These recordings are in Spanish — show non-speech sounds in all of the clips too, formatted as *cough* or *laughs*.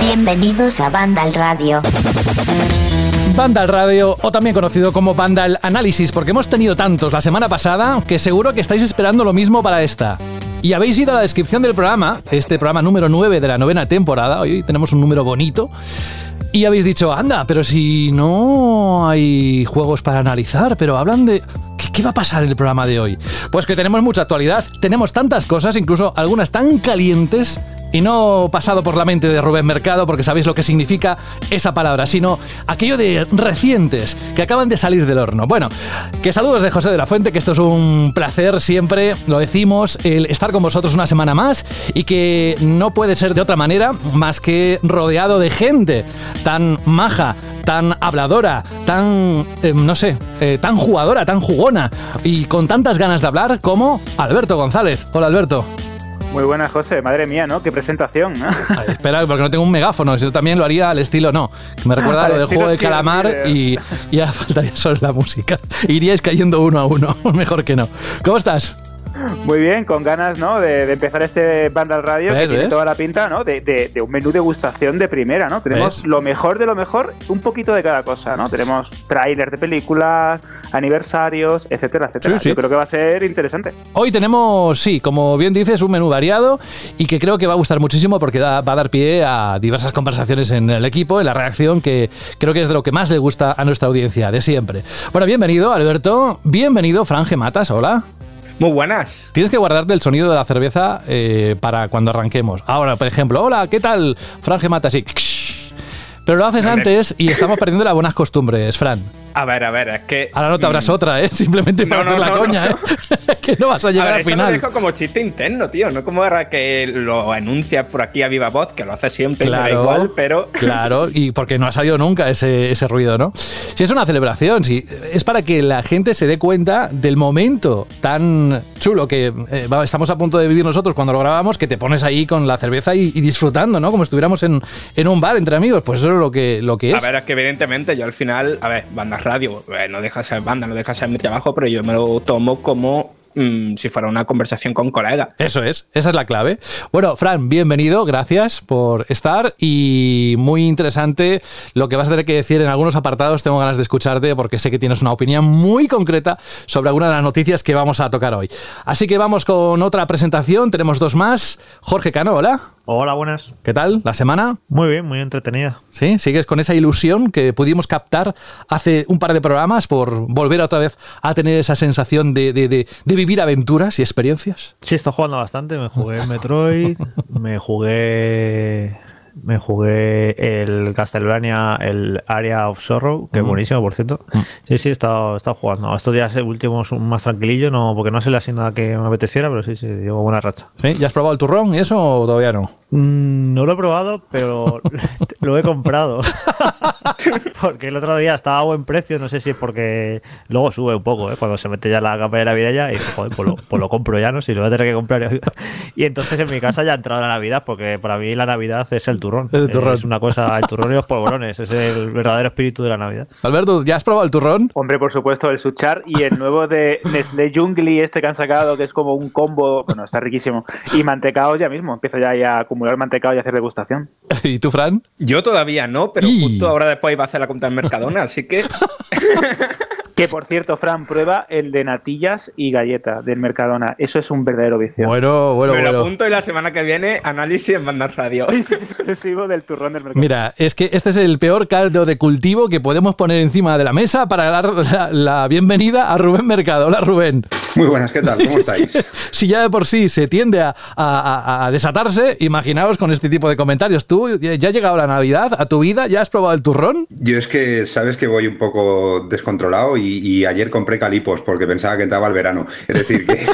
Bienvenidos a Vandal Radio. Vandal Radio, o también conocido como Vandal Análisis, porque hemos tenido tantos la semana pasada que seguro que estáis esperando lo mismo para esta. Y habéis ido a la descripción del programa, este programa número 9 de la novena temporada, hoy tenemos un número bonito, y habéis dicho, anda, pero si no hay juegos para analizar, pero hablan de... ¿Qué, va a pasar en el programa de hoy? Pues que tenemos mucha actualidad, tenemos tantas cosas, incluso algunas tan calientes y no pasado por la mente de Rubén Mercado, porque sabéis lo que significa esa palabra, sino aquello de recientes, que acaban de salir del horno. Bueno, que saludos de José de la Fuente, que esto es un placer siempre, lo decimos, el estar con vosotros una semana más y que no puede ser de otra manera más que rodeado de gente tan maja, tan habladora, tan, eh, no sé, eh, tan jugadora, tan jugona y con tantas ganas de hablar como Alberto González. Hola Alberto. Muy buena, José. Madre mía, ¿no? Qué presentación. ¿no? *laughs* Ay, espera, porque no tengo un megáfono. Yo también lo haría al estilo, no. Me recuerda a lo del juego del calamar y, y ya *laughs* faltaría solo la música. Iríais cayendo uno a uno. *laughs* Mejor que no. ¿Cómo estás? Muy bien, con ganas, ¿no? De, de empezar este Vandal Radio ¿Ves, que tiene ves? toda la pinta, ¿no? De, de- de un menú degustación de primera, ¿no? Tenemos ¿Ves? lo mejor de lo mejor, un poquito de cada cosa, ¿no? Tenemos trailers de películas, aniversarios, etcétera, etcétera. Sí, sí. Yo creo que va a ser interesante. Hoy tenemos, sí, como bien dices, un menú variado y que creo que va a gustar muchísimo porque da- va a dar pie a diversas conversaciones en el equipo, en la reacción, que creo que es de lo que más le gusta a nuestra audiencia de siempre. Bueno, bienvenido, Alberto. Bienvenido, Franje Matas. Hola. Muy buenas. Tienes que guardarte el sonido de la cerveza eh, para cuando arranquemos. Ahora, por ejemplo, hola, ¿qué tal? Franje Matas, sí. Pero lo haces antes y estamos perdiendo las buenas costumbres, Fran. A ver, a ver, es que. Ahora no te habrás mm, otra, ¿eh? *laughs* Simplemente para No, hacer no, la no, coña. ¿eh? *laughs* que no vas a A llegar ver, al eso lo final. dejo como chiste interno, tío. No como ahora que lo anuncias por aquí a viva voz, que lo hace siempre, Claro, igual, pero. *laughs* claro, y porque no ha salido nunca ese, ese ruido, ¿no? Si es una celebración, si es para que la gente se dé cuenta del momento tan chulo que eh, estamos a punto de vivir nosotros cuando lo grabamos, que te pones ahí con la cerveza y, y disfrutando, ¿no? Como estuviéramos en, en un bar entre amigos, pues eso es lo que, lo que A es. ver, es que evidentemente yo al final, a ver, banda radio, eh, no deja de ser banda, no deja de ser mi trabajo, pero yo me lo tomo como mm, si fuera una conversación con colegas. Eso es, esa es la clave. Bueno, Fran, bienvenido, gracias por estar y muy interesante lo que vas a tener que decir en algunos apartados. Tengo ganas de escucharte porque sé que tienes una opinión muy concreta sobre alguna de las noticias que vamos a tocar hoy. Así que vamos con otra presentación, tenemos dos más. Jorge Cano, hola. Hola, buenas. ¿Qué tal? ¿La semana? Muy bien, muy entretenida. ¿Sí? ¿Sigues con esa ilusión que pudimos captar hace un par de programas por volver otra vez a tener esa sensación de, de- de- de vivir aventuras y experiencias? Sí, estoy jugando bastante. Me jugué *laughs* Metroid, me jugué. Me jugué el Castlevania, el Area of Sorrow, que es Mm. buenísimo, por cierto. Sí, sí, he estado, he estado jugando. Estos días últimos un más tranquilillo, no, porque no se le así nada que me apeteciera, pero sí, sí, llevo buena racha. ¿Sí? ¿Ya has probado el turrón y eso o todavía no? Mm, no lo he probado, pero *laughs* lo he comprado. *laughs* *laughs* porque el otro día estaba a buen precio, no sé si es porque luego sube un poco, ¿eh? cuando se mete ya la capa de Navidad ya, y joder, pues lo, pues lo compro ya, ¿no? Si lo voy a tener que comprar. *laughs* Y entonces en mi casa ya ha entrado la Navidad, porque para mí la Navidad es el turrón. El turrón. Es una cosa, el turrón y los polvorones, es el verdadero espíritu de la Navidad. Alberto, ¿ya has probado el turrón? Hombre, por supuesto, el Suchar y el nuevo de Nestlé Jungli, este que han sacado, que es como un combo. Bueno, está riquísimo. Y mantecao ya mismo. Empiezo ya a acumular mantecao y a hacer degustación. *laughs* ¿Y tú, Fran? Yo todavía no, pero Y- justo ahora después iba a hacer la cuenta en Mercadona, así que. *laughs* Que por cierto, Fran, prueba el de natillas y galleta del Mercadona. Eso es un verdadero vicio. Bueno, bueno, me lo bueno. apunto y la semana que viene análisis en Banda Radio. *laughs* Es exclusivo del turrón del Mercadona. Mira, es que este es el peor caldo de cultivo que podemos poner encima de la mesa para dar la, la bienvenida a Rubén Mercado. Hola, Rubén. Muy buenas, ¿qué tal? ¿Cómo *laughs* estáis? Si ya de por sí se tiende a, a- desatarse, imaginaos con este tipo de comentarios. ¿Tú ya ha llegado la Navidad a tu vida? ¿Ya has probado el turrón? Yo es que sabes que voy un poco descontrolado y, y ayer compré calipos porque pensaba que entraba el verano. Es decir, que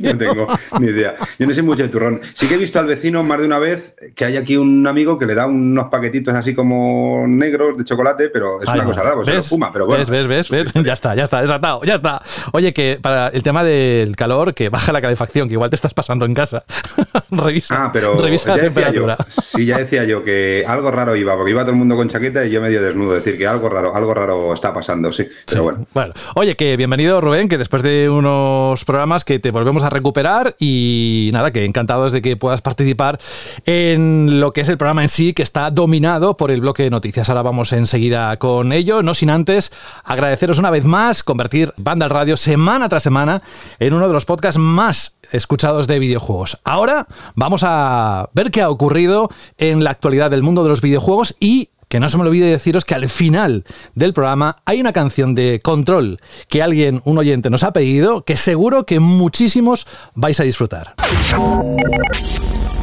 *laughs* *laughs* no tengo ni idea. Yo no sé mucho de turrón. Sí que he visto al vecino más de una vez que hay aquí un amigo que le da unos paquetitos así como negros de chocolate, pero es Ay, una cosa rara, pues se lo fuma, pero bueno. ¿Ves, ves, ves, ves? Ya está, ya está, desatado, ya está. Oye, que para el tema del calor, que baja la calefacción, que igual te estás pasando en casa. *laughs* revisa, ah, pero revisa la temperatura. sí, ya decía yo que algo raro iba, porque iba todo el mundo con chaqueta y yo medio desnudo. Es decir, que algo raro, algo raro está pasando, sí. Pero bueno. Bueno, oye, que bienvenido Rubén, que después de unos programas que te volvemos a recuperar y nada, que encantados de que puedas participar en lo que es el programa en sí, que está dominado por el bloque de noticias. Ahora vamos enseguida con ello, no sin antes agradeceros una vez más convertir Banda al Radio semana tras semana en uno de los podcasts más escuchados de videojuegos. Ahora vamos a ver qué ha ocurrido en la actualidad del mundo de los videojuegos y que no se me olvide deciros que al final del programa hay una canción de control que alguien, un oyente, nos ha pedido, que seguro que muchísimos vais a disfrutar.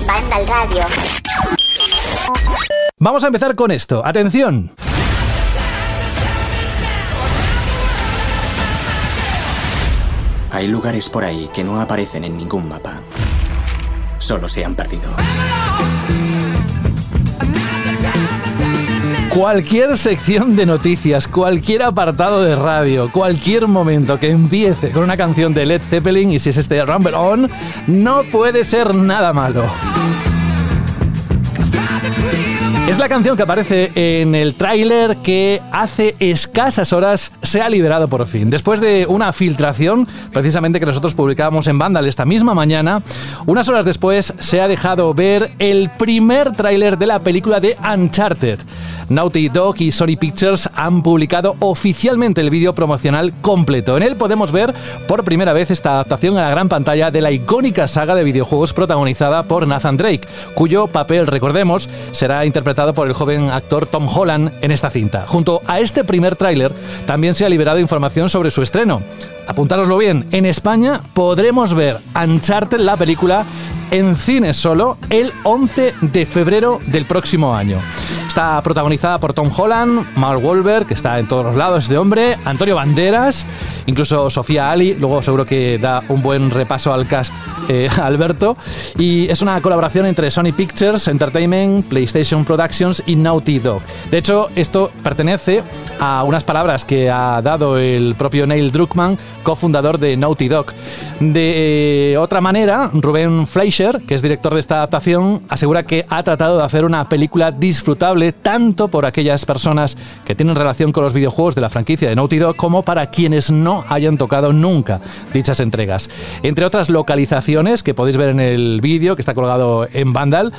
Banda al radio. Vamos a empezar con esto. Atención. Hay lugares por ahí que no aparecen en ningún mapa. Solo se han perdido. Cualquier sección de noticias, cualquier apartado de radio, cualquier momento que empiece con una canción de Led Zeppelin y si es este Rumble On, no puede ser nada malo. Es la canción que aparece en el tráiler que hace escasas horas se ha liberado por fin. Después de una filtración, precisamente que nosotros publicábamos en Vandal esta misma mañana, unas horas después se ha dejado ver el primer tráiler de la película de Uncharted. Naughty Dog y Sony Pictures han publicado oficialmente el vídeo promocional completo. En él podemos ver por primera vez esta adaptación a la gran pantalla de la icónica saga de videojuegos protagonizada por Nathan Drake, cuyo papel, recordemos, será interpretado por el joven actor Tom Holland en esta cinta. Junto a este primer tráiler también se ha liberado información sobre su estreno. Apuntároslo bien, en España podremos ver Uncharted la película en cine solo el 11 de febrero del próximo año. Está protagonizada por Tom Holland, Mark Wahlberg, que está en todos los lados este hombre, Antonio Banderas, incluso Sofía Ali, luego seguro que da un buen repaso al cast eh, *laughs* Alberto, y es una colaboración entre Sony Pictures Entertainment, PlayStation Productions y Naughty Dog. De hecho, esto pertenece a unas palabras que ha dado el propio Neil Druckmann, cofundador de Naughty Dog. De eh, otra manera, Rubén Fleischer, que es director de esta adaptación, asegura que ha tratado de hacer una película disfrutable tanto por aquellas personas que tienen relación con los videojuegos de la franquicia de Naughty Dog como para quienes no hayan tocado nunca dichas entregas. Entre otras localizaciones que podéis ver en el vídeo que está colgado en Vandal,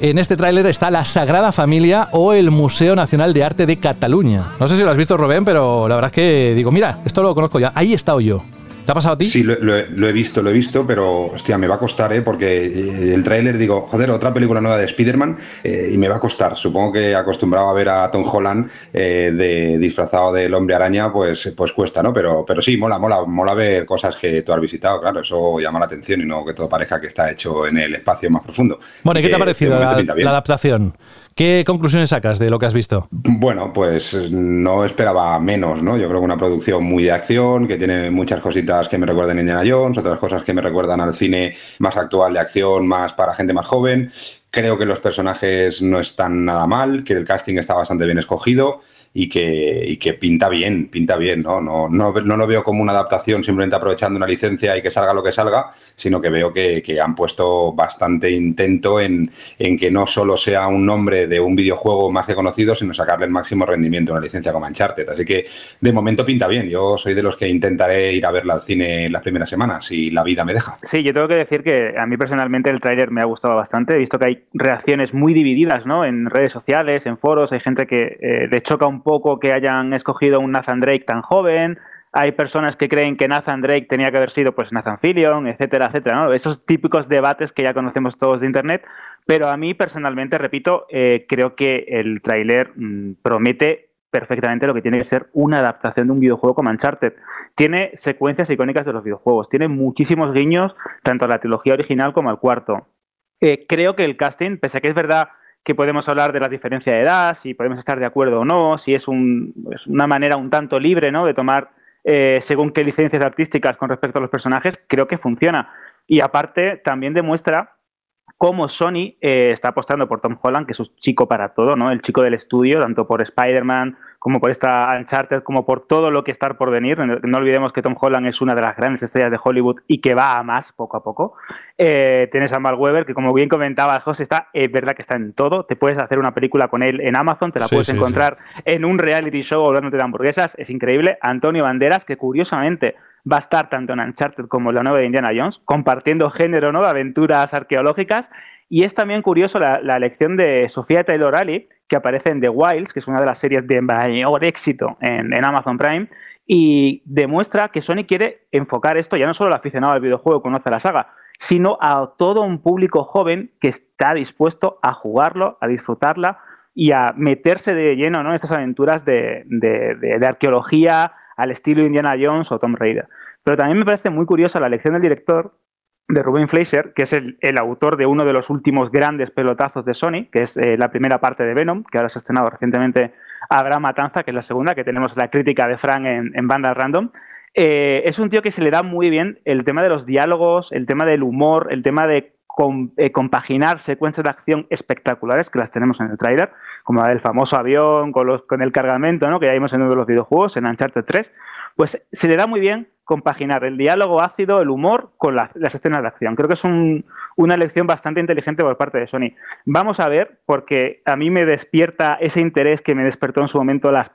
en este tráiler está la Sagrada Familia o el Museo Nacional de Arte de Cataluña. No sé si lo has visto, Rubén, pero la verdad es que digo, mira, esto lo conozco ya. Ahí he estado yo. ¿Te ha pasado a ti? Sí, lo, he visto, lo he visto, pero hostia, me va a costar, ¿eh? Porque eh, el tráiler digo, joder, otra película nueva de Spider-Man eh, y me va a costar. Supongo que acostumbrado a ver a Tom Holland eh, de, disfrazado del hombre araña, pues, pues cuesta, ¿no? Pero, pero sí, mola, mola, mola ver cosas que tú has visitado, claro, eso llama la atención y no que todo parezca que está hecho en el espacio más profundo. Bueno, ¿y qué te ha parecido la, la adaptación? ¿Qué conclusiones sacas de lo que has visto? Bueno, pues no esperaba menos, ¿no? Yo creo que una producción muy de acción, que tiene muchas cositas que me recuerdan a Indiana Jones, otras cosas que me recuerdan al cine más actual de acción, más para gente más joven. Creo que los personajes no están nada mal, que el casting está bastante bien escogido y que, que pinta bien, pinta bien, ¿no? No, ¿no? no lo veo como una adaptación simplemente aprovechando una licencia y que salga lo que salga, sino que veo que, han puesto bastante intento en, en, que no solo sea un nombre de un videojuego más que conocido, sino sacarle el máximo rendimiento a una licencia como Uncharted. Así que de momento pinta bien. Yo soy de los que intentaré ir a verla al cine las primeras semanas, si la vida me deja. Sí, yo tengo que decir que a mí personalmente el tráiler me ha gustado bastante. He visto que hay reacciones muy divididas, ¿no? En redes sociales, en foros, hay gente que eh, le choca un poco que hayan escogido un Nathan Drake tan joven. Hay personas que creen que Nathan Drake tenía que haber sido pues Nathan Fillion, etcétera, etcétera. Esos típicos debates que ya conocemos todos de Internet. Pero a mí personalmente, repito, eh, creo que el tráiler mm, promete perfectamente lo que tiene que ser una adaptación de un videojuego como Uncharted. Tiene secuencias icónicas de los videojuegos, tiene muchísimos guiños tanto a la trilogía original como al cuarto. Eh, creo que el casting, pese a que es verdad que podemos hablar de la diferencia de edad, si podemos estar de acuerdo o no, si es, una manera un tanto libre ¿no? de tomar eh, según qué licencias artísticas con respecto a los personajes, creo que funciona. Y aparte, también demuestra cómo Sony eh, está apostando por Tom Holland, que es un chico para todo, ¿no? El chico del estudio, tanto por Spider-Man como por esta Uncharted, como por todo lo que está por venir. No olvidemos que Tom Holland es una de las grandes estrellas de Hollywood y que va a más poco a poco. Eh, tienes a Mark Webber, que como bien comentaba José, está, es verdad que está en todo. Te puedes hacer una película con él en Amazon, te la puedes encontrar en un reality show hablándote de hamburguesas, es increíble. Antonio Banderas, que curiosamente va a estar tanto en Uncharted como en la nueva de Indiana Jones, compartiendo género ¿no? de aventuras arqueológicas. Y es también curioso la, elección de Sofía Taylor Ali, que aparece en The Wilds, que es una de las series de mayor éxito en, Amazon Prime, y demuestra que Sony quiere enfocar esto ya no solo al aficionado al videojuego que conoce la saga, sino a todo un público joven que está dispuesto a jugarlo, a disfrutarla y a meterse de lleno ¿no? en estas aventuras de, de arqueología, al estilo Indiana Jones o Tomb Raider. Pero también me parece muy curiosa la elección del director de Ruben Fleischer, que es el, autor de uno de los últimos grandes pelotazos de Sony, que es eh, la primera parte de Venom, que ahora se ha estrenado recientemente Habrá Matanza, que es la segunda, que tenemos la crítica de Frank en, en Banda Random. Eh, es un tío que se le da muy bien el tema de los diálogos, el tema del humor, el tema de eh, compaginar secuencias de acción espectaculares, que las tenemos en el trailer, como la del famoso avión con el cargamento, ¿no? que ya vimos en uno de los videojuegos, en Uncharted 3, pues se le da muy bien compaginar el diálogo ácido, el humor, con las escenas de acción. Creo que es una elección bastante inteligente por parte de Sony. Vamos a ver, porque a mí me despierta ese interés que me despertó en su momento las,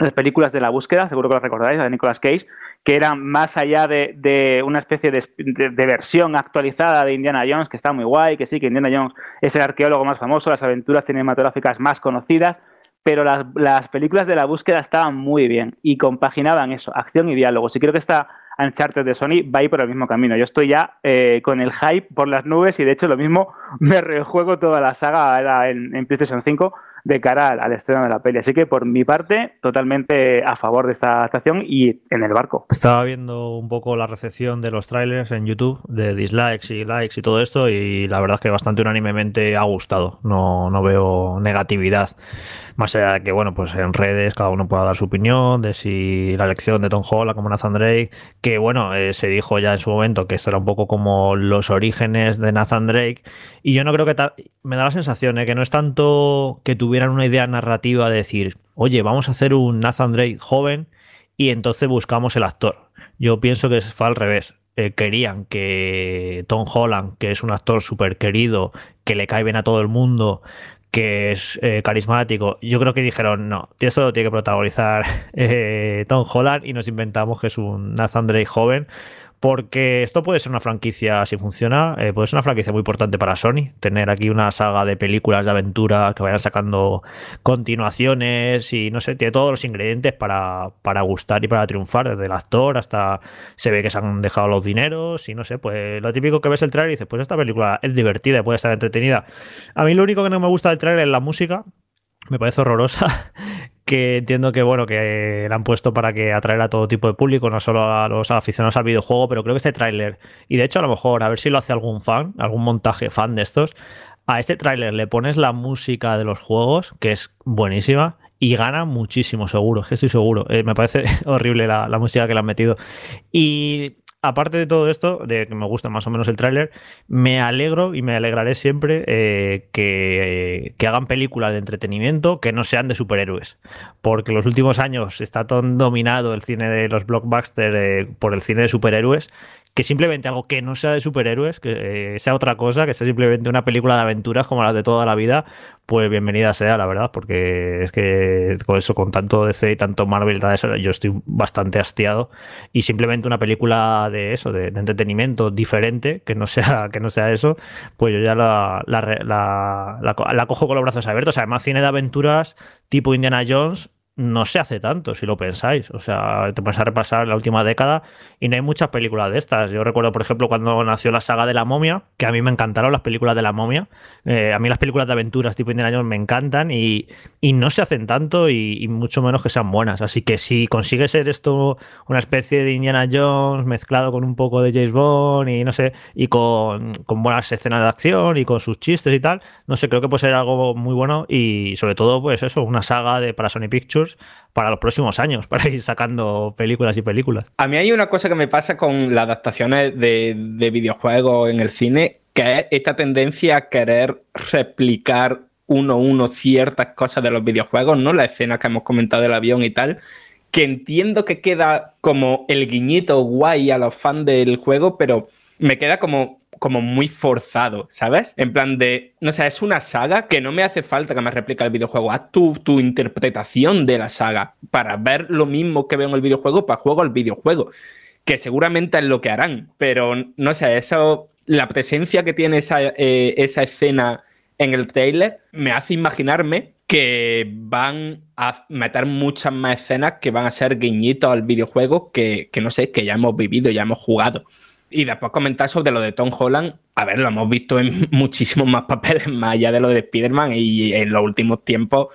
las películas de la búsqueda, seguro que lo recordáis, de Nicolas Cage, que eran más allá de, una especie de, versión actualizada de Indiana Jones, que está muy guay, que sí, que Indiana Jones es el arqueólogo más famoso, las aventuras cinematográficas más conocidas, pero las, películas de la búsqueda estaban muy bien y compaginaban eso, acción y diálogo. Y creo que esta Uncharted de Sony va a ir por el mismo camino. Yo estoy ya eh, con el hype por las nubes y de hecho lo mismo *laughs* me rejuego toda la saga en, en PlayStation 5 de cara al, estreno de la peli. Así que por mi parte, totalmente a favor de esta adaptación y en el barco. Estaba viendo un poco la recepción de los trailers en YouTube, de dislikes y likes y todo esto, y la verdad es que bastante unánimemente ha gustado. No, no veo negatividad. Más allá de que, bueno, pues en redes cada uno pueda dar su opinión de si la elección de Tom Holland como Nathan Drake, que bueno, eh, se dijo ya en su momento que esto era un poco como los orígenes de Nathan Drake, y yo no creo que me da la sensación eh, que no es tanto que tuvieran una idea narrativa de decir, oye, vamos a hacer un Nathan Drake joven y entonces buscamos el actor. Yo pienso que fue al revés. Eh, querían que Tom Holland, que es un actor súper querido, que le cae bien a todo el mundo, que es eh, carismático. Yo creo que dijeron, no, esto lo tiene que protagonizar *laughs* eh, Tom Holland y nos inventamos que es un Nathan Drake joven porque esto puede ser una franquicia, si funciona, eh, puede ser una franquicia muy importante para Sony. Tener aquí una saga de películas de aventura que vayan sacando continuaciones y no sé, tiene todos los ingredientes para, para gustar y para triunfar, desde el actor hasta se ve que se han dejado los dineros y no sé, pues lo típico que ves el trailer y dices, pues esta película es divertida y puede estar entretenida. A mí lo único que no me gusta del trailer es la música, me parece horrorosa que entiendo que bueno que la han puesto para que atraer a todo tipo de público, no solo a los aficionados al videojuego, pero creo que este tráiler, y de hecho a lo mejor, a ver si lo hace algún fan, algún montaje fan de estos, a este tráiler le pones la música de los juegos, que es buenísima, y gana muchísimo, seguro, que estoy seguro. Eh, me parece *laughs* horrible la, la, música que le han metido. Y aparte de todo esto, de que me gusta más o menos el tráiler, me alegro y me alegraré siempre eh, que, hagan películas de entretenimiento que no sean de superhéroes. Porque en los últimos años está tan dominado el cine de los blockbusters eh, por el cine de superhéroes que simplemente algo que no sea de superhéroes, que eh, sea otra cosa, que sea simplemente una película de aventuras como las de toda la vida, pues bienvenida sea, la verdad, porque es que con eso, con tanto DC y tanto Marvel, yo estoy bastante hastiado. Y simplemente una película de eso, de, entretenimiento diferente, que no sea, *laughs* que no sea eso, pues yo ya la, la, la cojo con los brazos abiertos. Además, cine de aventuras tipo Indiana Jones no se hace tanto, si lo pensáis. O sea, te pones a repasar la última década y no hay muchas películas de estas. Yo recuerdo, por ejemplo, cuando nació la saga de la momia, que a mí me encantaron las películas de la momia. Eh, a mí las películas de aventuras tipo Indiana Jones me encantan y, no se hacen tanto y, mucho menos que sean buenas. Así que si consigue ser esto una especie de Indiana Jones mezclado con un poco de James Bond y no sé, y con, con buenas escenas de acción y con sus chistes y tal, no sé, creo que puede ser algo muy bueno y sobre todo, pues eso, una saga de para Sony Pictures para los próximos años, *laughs* para ir sacando películas y películas. A mí hay una cosa que me pasa con las adaptaciones de, videojuegos en el cine que es esta tendencia a querer replicar uno a uno ciertas cosas de los videojuegos, ¿no? La escena que hemos comentado del avión y tal, que entiendo que queda como el guiñito guay a los fans del juego, pero me queda como como muy forzado, ¿sabes? En plan de, no sé, es una saga que no me hace falta que me replique el videojuego. Haz tu, interpretación de la saga para ver lo mismo que veo en el videojuego, para juego al videojuego. Que seguramente es lo que harán, pero no sé, eso, la presencia que tiene esa, eh, esa escena en el trailer me hace imaginarme que van a meter muchas más escenas que van a ser guiñitos al videojuego que no sé, que ya hemos vivido, ya hemos jugado. Y después comentar sobre lo de Tom Holland. A ver, lo hemos visto en *laughs* muchísimos más papeles, más allá de lo de Spider-Man y en los últimos tiempos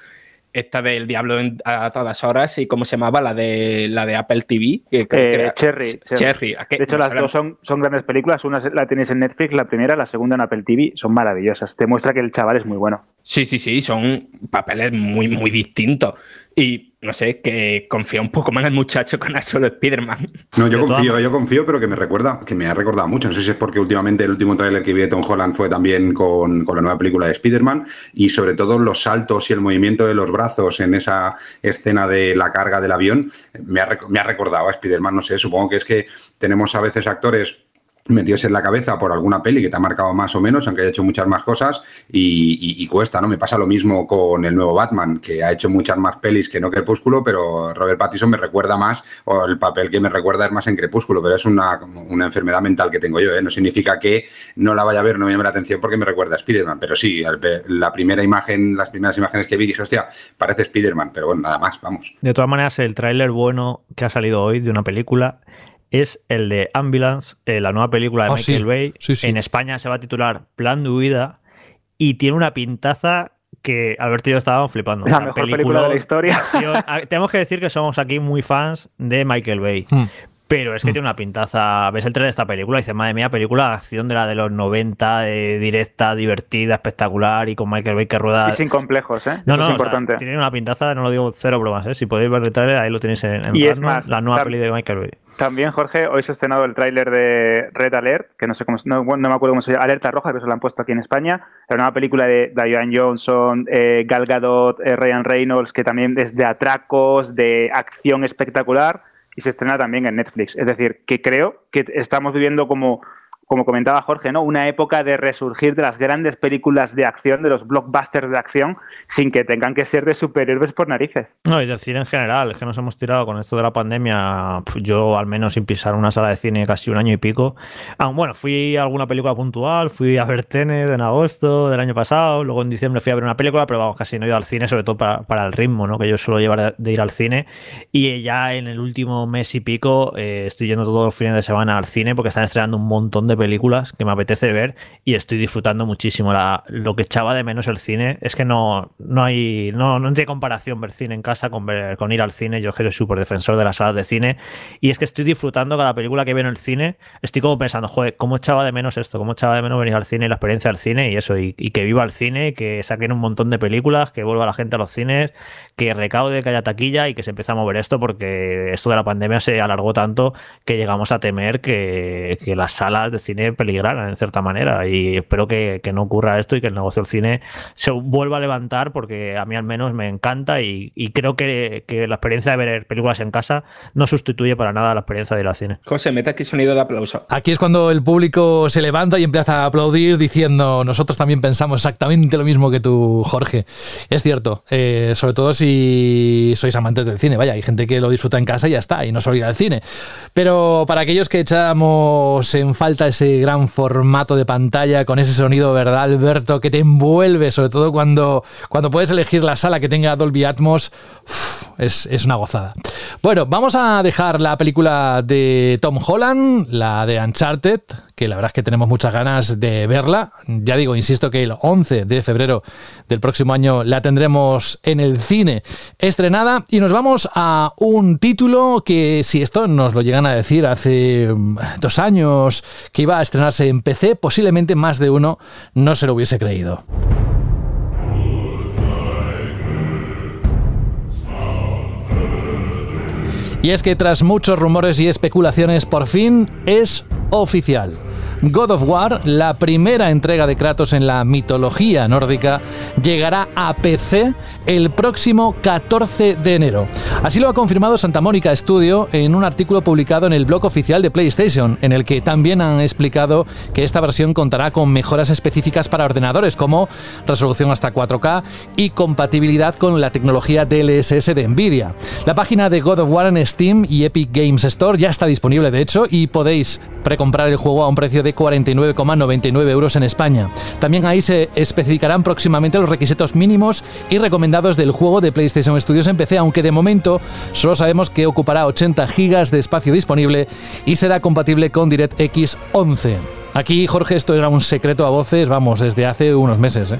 esta del Diablo a todas horas y cómo se llamaba la de la de Apple TV que, eh, Cherry, Cherry. de hecho las dos son, son grandes películas. Una la tienes en Netflix la primera la segunda en Apple TV son maravillosas. Te muestra que el chaval es muy bueno. Sí sí sí son papeles muy muy distintos. Y no sé, que confía un poco más en el muchacho con el solo Spider-Man. No, yo confío, yo confío, pero que me recuerda, que me ha recordado mucho. No sé si es porque últimamente el último tráiler que vi de Tom Holland fue también con, con la nueva película de Spider-Man y sobre todo los saltos y el movimiento de los brazos en esa escena de la carga del avión me ha, me ha recordado a Spider-Man. No sé, supongo que es que tenemos a veces actores metidos en la cabeza por alguna peli que te ha marcado más o menos, aunque haya hecho muchas más cosas, y, cuesta, ¿no? Me pasa lo mismo con el nuevo Batman, que ha hecho muchas más pelis que no Crepúsculo, pero Robert Pattinson me recuerda más, o el papel que me recuerda es más en Crepúsculo, pero es una, enfermedad mental que tengo yo, ¿eh? No significa que no la vaya a ver, no me llame la atención porque me recuerda a Spider-Man, pero sí, la primera imagen, las primeras imágenes que vi dije, hostia, parece Spider-Man, pero bueno, nada más, vamos. De todas maneras, el tráiler bueno que ha salido hoy de una película es el de Ambulance, eh, la nueva película de ah, Michael Bay. En España se va a titular Plan de huida y tiene una pintaza que Alberto y yo estábamos flipando. la mejor película, de la historia. Tenemos que decir que somos aquí muy fans de Michael Bay. Hmm. Pero es que hmm. tiene una pintaza. Ves el trailer de esta película y dices, madre mía, película de acción de la de los 90, directa, divertida, espectacular y con Michael Bay que rueda. Y sin complejos, ¿eh? No, no, es importante. tiene una pintaza, no lo digo cero bromas, ¿eh? Si podéis ver el trailer, ahí lo tenéis en, y es más, la nueva peli de Michael Bay. También, Jorge, hoy se ha estrenado el tráiler de Red Alert, que no sé cómo, no, me acuerdo cómo se llama, Alerta Roja, que se lo han puesto aquí en España. La nueva película de Diane Johnson, eh, Gal Gadot, eh, Ryan Reynolds, que también es de atracos, de acción espectacular, y se estrena también en Netflix. Es decir, que creo que estamos viviendo como como comentaba Jorge, ¿no? Una época de resurgir de las grandes películas de acción, de los blockbusters de acción, sin que tengan que ser de superhéroes por narices. No, y del cine en general, es que nos hemos tirado con esto de la pandemia, yo al menos sin pisar una sala de cine casi un año y pico. Ah, bueno, fui a alguna película puntual, fui a ver Tenet en agosto del año pasado, luego en diciembre fui a ver una película, pero vamos, casi no he ido al cine, sobre todo para, el ritmo, ¿no? Que yo suelo llevar de, ir al cine. Y ya en el último mes y pico eh, estoy yendo todos los fines de semana al cine porque están estrenando un montón de películas que me apetece ver y estoy disfrutando muchísimo. lo que echaba de menos el cine es que no, no hay no, no tiene comparación ver cine en casa con, ver, con ir al cine. Yo que soy súper defensor de las salas de cine y es que estoy disfrutando cada película que veo en el cine. Estoy como pensando, joder, ¿cómo echaba de menos esto? ¿Cómo echaba de menos venir al cine y la experiencia del cine y eso? Y, que viva el cine, que saquen un montón de películas, que vuelva la gente a los cines, que recaude, que haya taquilla y que se empiece a mover esto porque esto de la pandemia se alargó tanto que llegamos a temer que, que las salas de cine peligraran en cierta manera y espero que, no ocurra esto y que el negocio del cine se vuelva a levantar porque a mí al menos me encanta y, creo que, la experiencia de ver películas en casa no sustituye para nada la experiencia de ir al cine. José, mete aquí sonido de aplauso. Aquí es cuando el público se levanta y empieza a aplaudir diciendo nosotros también pensamos exactamente lo mismo que tú, Jorge. Es cierto, eh, sobre todo si sois amantes del cine, vaya, hay gente que lo disfruta en casa y ya está, y no solo ir al cine. Pero para aquellos que echamos en falta ese gran formato de pantalla con ese sonido, ¿verdad, Alberto? Que te envuelve, sobre todo cuando, cuando puedes elegir la sala que tenga Dolby Atmos. es, es, una gozada. Bueno, vamos a dejar la película de Tom Holland, la de Uncharted, que la verdad es que tenemos muchas ganas de verla. Ya digo, insisto que el 11 de febrero del próximo año la tendremos en el cine estrenada y nos vamos a un título que si esto nos lo llegan a decir hace mm, dos años que iba a estrenarse en PC, posiblemente más de uno no se lo hubiese creído. Y es que tras muchos rumores y especulaciones, por fin es oficial. God of War, la primera entrega de Kratos en la mitología nórdica, llegará a PC el próximo 14 de enero. Así lo ha confirmado Santa Mónica Studio en un artículo publicado en el blog oficial de PlayStation, en el que también han explicado que esta versión contará con mejoras específicas para ordenadores como resolución hasta 4K y compatibilidad con la tecnología DLSS de Nvidia. La página de God of War en Steam y Epic Games Store ya está disponible de hecho y podéis precomprar el juego a un precio de 49,99 euros en España. También ahí se especificarán próximamente los requisitos mínimos y recomendados del juego de PlayStation Studios en PC, aunque de momento solo sabemos que ocupará 80 GB de espacio disponible y será compatible con DirectX 11. Aquí, Jorge, esto era un secreto a voces, vamos, desde hace unos meses. ¿eh?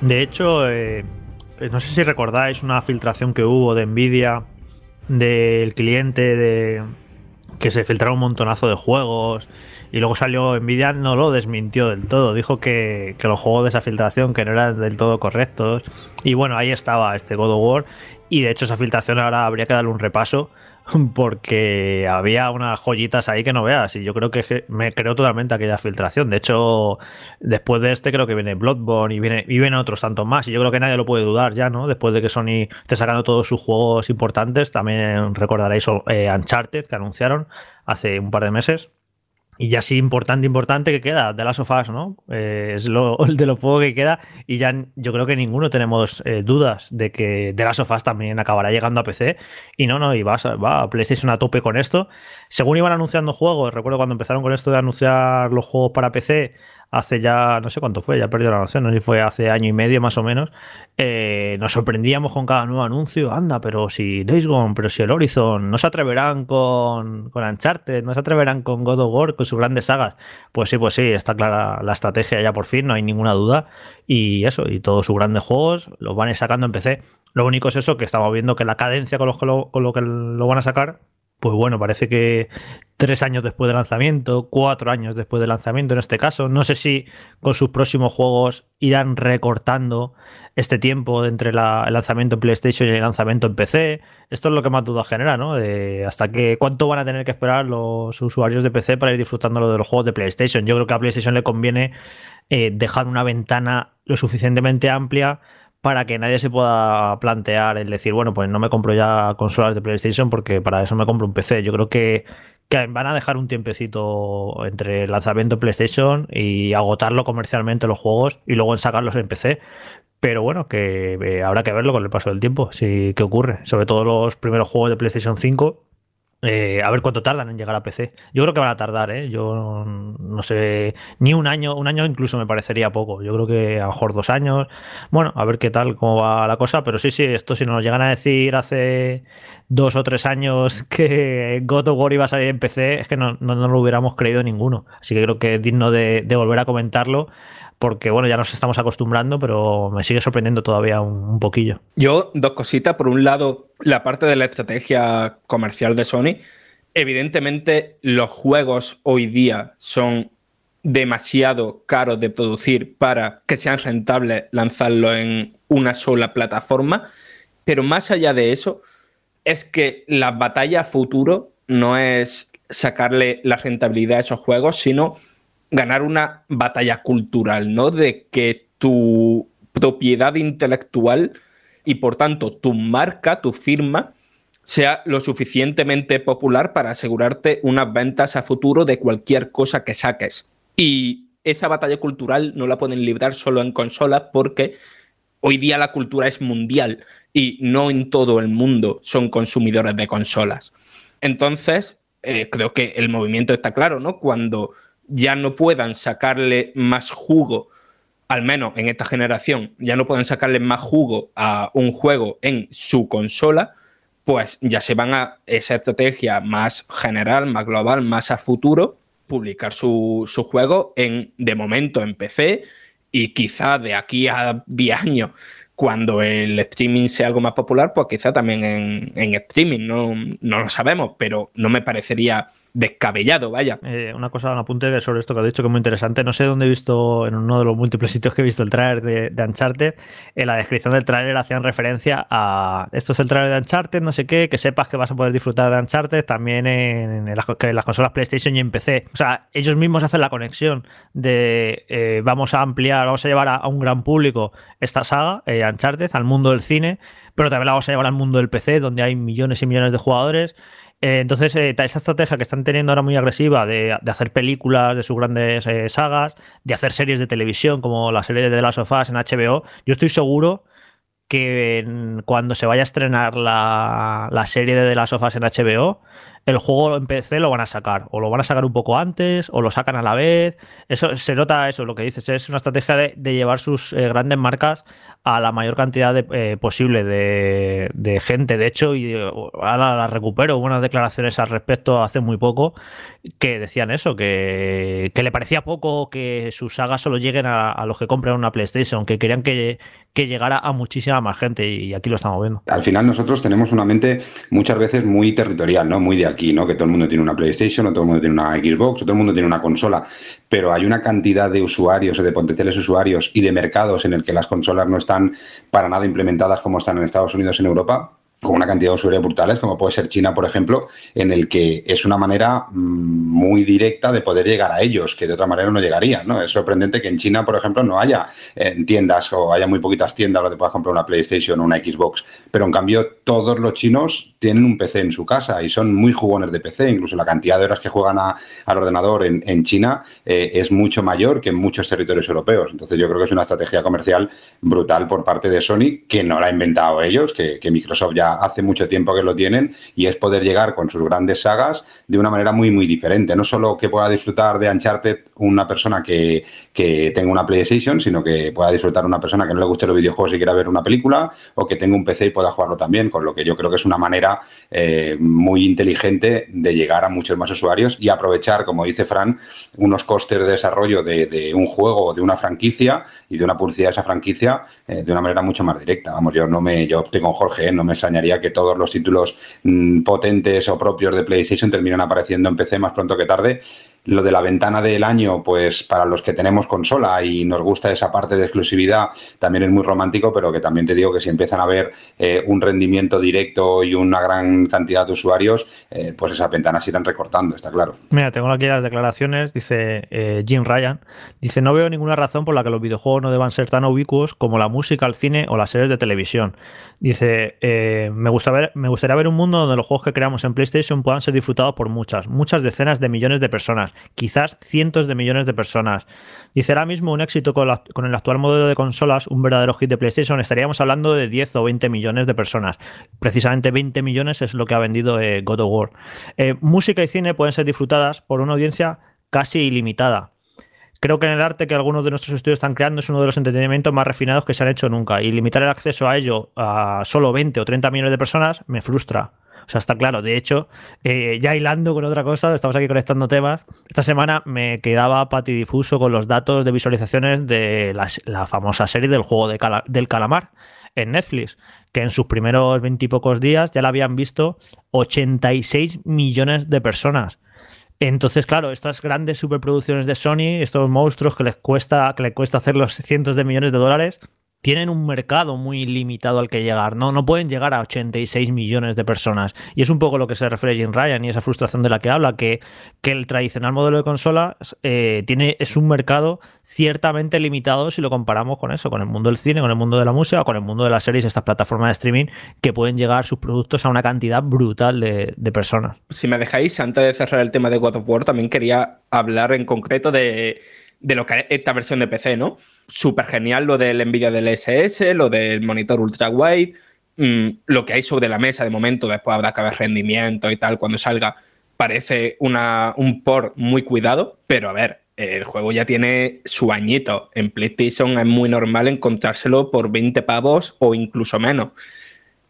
De hecho, eh, no sé si recordáis una filtración que hubo de Nvidia del cliente de que se filtraron un montonazo de juegos y luego salió Nvidia no lo desmintió del todo dijo que, que, los juegos de esa filtración que no eran del todo correctos y bueno ahí estaba este God of War y de hecho esa filtración ahora habría que darle un repaso *laughs* porque había unas joyitas ahí que no veas y yo creo que me creo totalmente aquella filtración. De hecho, después de este creo que viene Bloodborne y, viene, y vienen otros tantos más y yo creo que nadie lo puede dudar ya, ¿no? Después de que Sony esté sacando todos sus juegos importantes, también recordaréis eh, Uncharted que anunciaron hace un par de meses. Y ya sí, importante, importante que queda, de las sofás, ¿no? Eh, es lo, *laughs* de lo poco que queda. Y ya yo creo que ninguno tenemos eh, dudas de que de las sofás también acabará llegando a PC. Y no, no, y va, va a PlayStation a tope con esto. Según iban anunciando juegos, recuerdo cuando empezaron con esto de anunciar los juegos para PC, hace ya, no sé cuánto fue, ya he perdido la noción, no sé si fue hace año y medio más o menos, eh, nos sorprendíamos con cada nuevo anuncio, anda, pero si Days Gone, pero si el Horizon, no se atreverán con, con Uncharted, no se atreverán con God of War, con sus grandes sagas. Pues sí, pues sí, está clara la estrategia ya por fin, no hay ninguna duda. Y eso, y todos sus grandes juegos los van a ir sacando en PC. Lo único es eso, que estamos viendo que la cadencia con, los con lo que lo van a sacar pues bueno, parece que tres años después del lanzamiento, cuatro años después del lanzamiento en este caso, no sé si con sus próximos juegos irán recortando este tiempo entre el lanzamiento en PlayStation y el lanzamiento en PC. Esto es lo que más dudas genera, ¿no? De hasta qué cuánto van a tener que esperar los usuarios de PC para ir disfrutando de los juegos de PlayStation. Yo creo que a PlayStation le conviene eh, dejar una ventana lo suficientemente amplia para que nadie se pueda plantear el decir, bueno, pues no me compro ya consolas de PlayStation porque para eso me compro un PC. Yo creo que, van a dejar un tiempecito entre el lanzamiento de PlayStation y agotarlo comercialmente los juegos y luego sacarlos en PC. Pero bueno, que eh, habrá que verlo con el paso del tiempo, si qué ocurre. Sobre todo los primeros juegos de PlayStation 5 eh, a ver cuánto tardan en llegar a PC. Yo creo que van a tardar, ¿eh? Yo no, sé, ni un año, un año incluso me parecería poco. Yo creo que a lo mejor dos años. Bueno, a ver qué tal, cómo va la cosa. Pero sí, sí, esto si nos llegan a decir hace dos o tres años *laughs* que God of War iba a salir en PC, es que no, no, lo hubiéramos creído ninguno. Así que creo que es digno de volver a comentarlo porque bueno, ya nos estamos acostumbrando, pero me sigue sorprendiendo todavía un, poquillo. Yo, dos cositas. Por un lado, la parte de la estrategia comercial de Sony. Evidentemente, los juegos hoy día son demasiado caros de producir para que sean rentables lanzarlo en una sola plataforma. Pero más allá de eso, es que la batalla futuro no es sacarle la rentabilidad a esos juegos, sino ganar una batalla cultural, ¿no? De que tu propiedad intelectual y por tanto tu marca, tu firma, sea lo suficientemente popular para asegurarte unas ventas a futuro de cualquier cosa que saques. Y esa batalla cultural no la pueden librar solo en consolas porque hoy día la cultura es mundial y no en todo el mundo son consumidores de consolas. Entonces, eh, creo que el movimiento está claro, ¿no? Cuando ya no puedan sacarle más jugo, al menos en esta generación, ya no puedan sacarle más jugo a un juego en su consola, pues ya se van a esa estrategia más general, más global, más a futuro, publicar su, juego en, de momento en PC y quizá de aquí a 10 años, cuando el streaming sea algo más popular, pues quizá también en, en streaming, no, no lo sabemos, pero no me parecería descabellado, vaya. Eh, una cosa, un apunte sobre esto que ha dicho que es muy interesante. No sé dónde he visto, en uno de los múltiples sitios que he visto el trailer de, de Uncharted, en la descripción del trailer hacían referencia a esto es el trailer de Uncharted, no sé qué, que sepas que vas a poder disfrutar de Uncharted también en, las, consolas PlayStation y en PC. O sea, ellos mismos hacen la conexión de eh, vamos a ampliar, vamos a llevar a, un gran público esta saga, eh, Uncharted, al mundo del cine, pero también la vamos a llevar al mundo del PC, donde hay millones y millones de jugadores eh, entonces, eh, esa estrategia que están teniendo ahora muy agresiva de, hacer películas de sus grandes eh, sagas, de hacer series de televisión como la serie de The Last of Us en HBO, yo estoy seguro que cuando se vaya a estrenar la, la serie de The Last of Us en HBO, el juego en PC lo van a sacar, o lo van a sacar un poco antes, o lo sacan a la vez. Eso se nota eso, lo que dices, es una estrategia de, llevar sus grandes marcas a la mayor cantidad de, posible de, gente. De hecho, y ahora la recupero, buenas declaraciones al respecto hace muy poco, que decían eso, que, le parecía poco que sus sagas solo lleguen a, los que compran una PlayStation, que querían que, que, llegara a muchísima más gente y aquí lo estamos viendo. Al final nosotros tenemos una mente muchas veces muy territorial, ¿no? Muy de aquí, ¿no? Que todo el mundo tiene una PlayStation, o todo el mundo tiene una Xbox, o todo el mundo tiene una consola, pero hay una cantidad de usuarios o de potenciales usuarios y de mercados en el que las consolas no están para nada implementadas como están en Estados Unidos en Europa con una cantidad de usuarios brutales, como puede ser China, por ejemplo, en el que es una manera mm, muy directa de poder llegar a ellos, que de otra manera no llegarían. ¿no? Es sorprendente que en China, por ejemplo, no haya eh, tiendas o haya muy poquitas tiendas donde puedas comprar una PlayStation o una Xbox, pero en cambio todos los chinos tienen un PC en su casa y son muy jugones de PC, incluso la cantidad de horas que juegan al ordenador en, China eh, es mucho mayor que en muchos territorios europeos. Entonces yo creo que es una estrategia comercial brutal por parte de Sony, que no la ha inventado ellos, que Microsoft ya hace mucho tiempo que lo tienen y es poder llegar con sus grandes sagas de una manera muy, muy diferente. No solo que pueda disfrutar de Uncharted una persona que, tenga una PlayStation, sino que pueda disfrutar una persona que no le guste los videojuegos y quiera ver una película o que tenga un PC y pueda jugarlo también, con lo que yo creo que es una manera eh, muy inteligente de llegar a muchos más usuarios y aprovechar, como dice Fran, unos costes de desarrollo de, un juego de una franquicia y de una publicidad de esa franquicia eh, de una manera mucho más directa. Vamos, yo no me, yo opté con Jorge, ¿eh? no me extrañaría que todos los títulos mm, potentes o propios de PlayStation terminan apareciendo en PC más pronto que tarde lo de la ventana del año, pues para los que tenemos consola y nos gusta esa parte de exclusividad, también es muy romántico, pero que también te digo que si empiezan a ver eh, un rendimiento directo y una gran cantidad de usuarios, eh, pues esas ventanas se irán recortando, está claro. Mira, tengo aquí las declaraciones, dice eh, Jim Ryan, dice, no veo ninguna razón por la que los videojuegos no deban ser tan ubicuos como la música, el cine o las series de televisión. Dice, me, gusta ver, me gustaría ver un mundo donde los juegos que creamos en PlayStation puedan ser disfrutados por muchas, muchas decenas de millones de personas quizás cientos de millones de personas. Dice ahora mismo un éxito con, el actual modelo de consolas, un verdadero hit de PlayStation, estaríamos hablando de 10 o 20 millones de personas. Precisamente 20 millones es lo que ha vendido eh, God of War. Eh, música y cine pueden ser disfrutadas por una audiencia casi ilimitada. Creo que en el arte que algunos de nuestros estudios están creando es uno de los entretenimientos más refinados que se han hecho nunca. Y limitar el acceso a ello a solo 20 o 30 millones de personas me frustra. O sea, está claro. De hecho, eh, ya hilando con otra cosa, estamos aquí conectando temas. Esta semana me quedaba patidifuso con los datos de visualizaciones de la, famosa serie del juego del calamar en Netflix, que en sus primeros veintipocos días ya la habían visto 86 millones de personas. Entonces, claro, estas grandes superproducciones de Sony, estos monstruos que les cuesta, que les cuesta hacer los cientos de millones de dólares, tienen un mercado muy limitado al que llegar, ¿no? No pueden llegar a 86 millones de personas. Y es un poco lo que se refiere Jim Ryan y esa frustración de la que habla, que, que el tradicional modelo de consola eh, tiene, es un mercado ciertamente limitado si lo comparamos con eso, con el mundo del cine, con el mundo de la música, con el mundo de las series, estas plataformas de streaming que pueden llegar sus productos a una cantidad brutal de, de personas. Si me dejáis, antes de cerrar el tema de God of War, también quería hablar en concreto de de lo que es esta versión de PC, ¿no? Súper genial lo del Nvidia del SS, lo del monitor ultra wide, mm, lo que hay sobre la mesa de momento, después habrá que ver rendimiento y tal cuando salga. Parece una, un port muy cuidado, pero a ver, el juego ya tiene su añito. En PlayStation es muy normal encontrárselo por 20 pavos o incluso menos.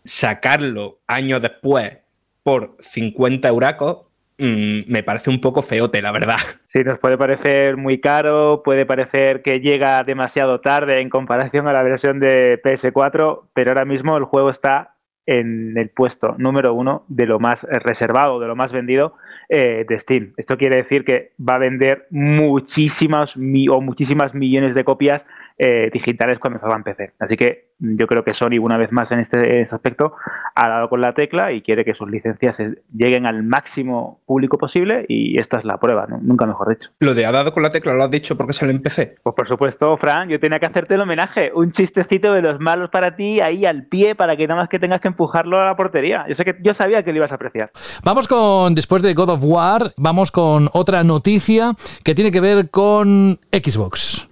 Sacarlo años después por 50 euracos Mm, me parece un poco feote, la verdad. *laughs* Sí, nos puede parecer muy caro, puede parecer que llega demasiado tarde en comparación a la versión de PS4, pero ahora mismo el juego está en el puesto número uno de lo más reservado, de lo más vendido eh, de Steam. Esto quiere decir que va a vender muchísimas o muchísimas millones de copias eh, digitales cuando salga en PC. Así que yo creo que Sony, una vez más en este, este, aspecto, ha dado con la tecla y quiere que sus licencias lleguen al máximo público posible y esta es la prueba, nunca mejor dicho. Lo de ha dado con la tecla lo has dicho porque sale en PC. Pues por supuesto, Fran, yo tenía que hacerte el homenaje, un chistecito de los malos para ti ahí al pie para que nada más que tengas que empujarlo a la portería. Yo sé que yo sabía que lo ibas a apreciar. Vamos con, después de God of War, vamos con otra noticia que tiene que ver con Xbox.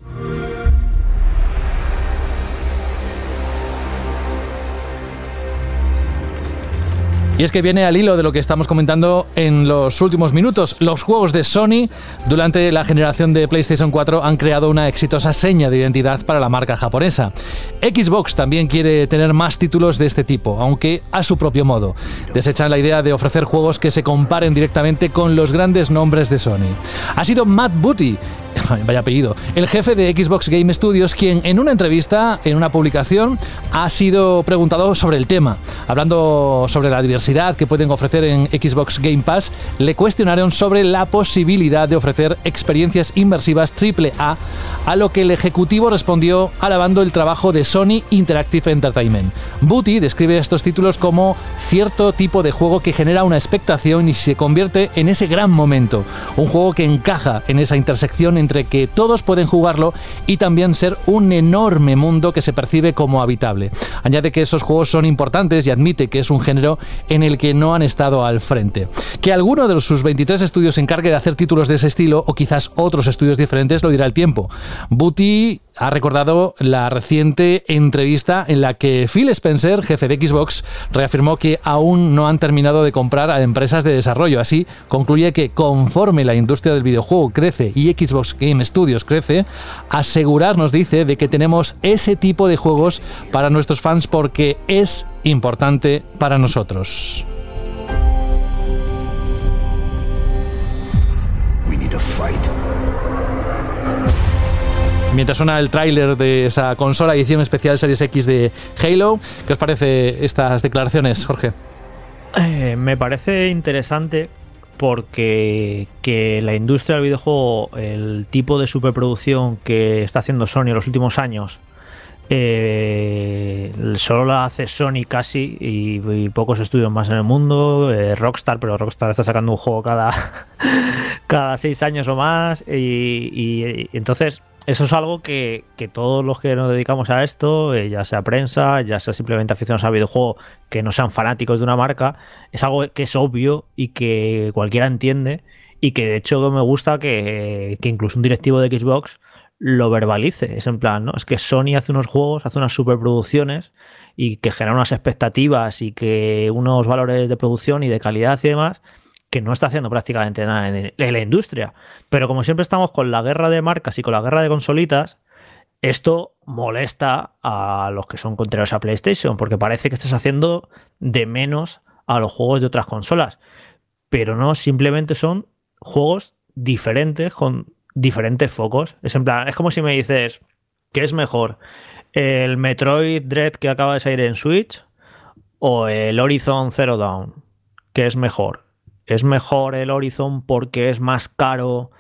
Y es que viene al hilo de lo que estamos comentando en los últimos minutos. Los juegos de Sony durante la generación de PlayStation 4 han creado una exitosa seña de identidad para la marca japonesa. Xbox también quiere tener más títulos de este tipo, aunque a su propio modo. Desechan la idea de ofrecer juegos que se comparen directamente con los grandes nombres de Sony. Ha sido Matt Booty *laughs* vaya apellido, el jefe de Xbox Game Studios, quien en una entrevista, en una publicación, ha sido preguntado sobre el tema. Hablando sobre la diversidad que pueden ofrecer en Xbox Game Pass, le cuestionaron sobre la posibilidad de ofrecer experiencias inmersivas AAA, a lo que el ejecutivo respondió alabando el trabajo de Sony Interactive Entertainment. Booty describe estos títulos como cierto tipo de juego que genera una expectación y se convierte en ese gran momento, un juego que encaja en esa intersección entre que todos pueden jugarlo y también ser un enorme mundo que se percibe como habitable. Añade que esos juegos son importantes y admite que es un género en el que no han estado al frente. Que alguno de sus 23 estudios se encargue de hacer títulos de ese estilo o quizás otros estudios diferentes lo dirá el tiempo. Booty ha recordado la reciente entrevista en la que Phil Spencer, jefe de Xbox, reafirmó que aún no han terminado de comprar a empresas de desarrollo. Así, concluye que conforme la industria del videojuego crece y Xbox Game Studios crece, asegurarnos, dice, de que tenemos ese tipo de juegos para nuestros fans porque es importante para nosotros. mientras suena el tráiler de esa consola edición especial Series X de Halo. ¿Qué os parece estas declaraciones, Jorge? Eh, me parece interesante porque que la industria del videojuego, el tipo de superproducción que está haciendo Sony en los últimos años, eh, solo la hace Sony casi y, pocos estudios más en el mundo. Eh, Rockstar, pero Rockstar está sacando un juego cada, *laughs* cada seis años o más. y entonces eso es algo que, todos los que nos dedicamos a esto, eh, ya sea prensa, ya sea simplemente aficionados al videojuego, que no sean fanáticos de una marca, es algo que es obvio y que cualquiera entiende y que de hecho me gusta que, incluso un directivo de Xbox lo verbalice. Es en plan, ¿no? Es que Sony hace unos juegos, hace unas superproducciones y que genera unas expectativas y que unos valores de producción y de calidad y demás que no está haciendo prácticamente nada en, la industria. Pero como siempre estamos con la guerra de marcas y con la guerra de consolitas, esto molesta a los que son contrarios a PlayStation, porque parece que estás haciendo de menos a los juegos de otras consolas. Pero no, simplemente son juegos diferentes con diferentes focos. Es en plan, es como si me dices, ¿qué es mejor? ¿El Metroid Dread que acaba de salir en Switch? ¿O el Horizon Zero Dawn? ¿Qué es mejor? ¿Es mejor el Horizon porque es más caro,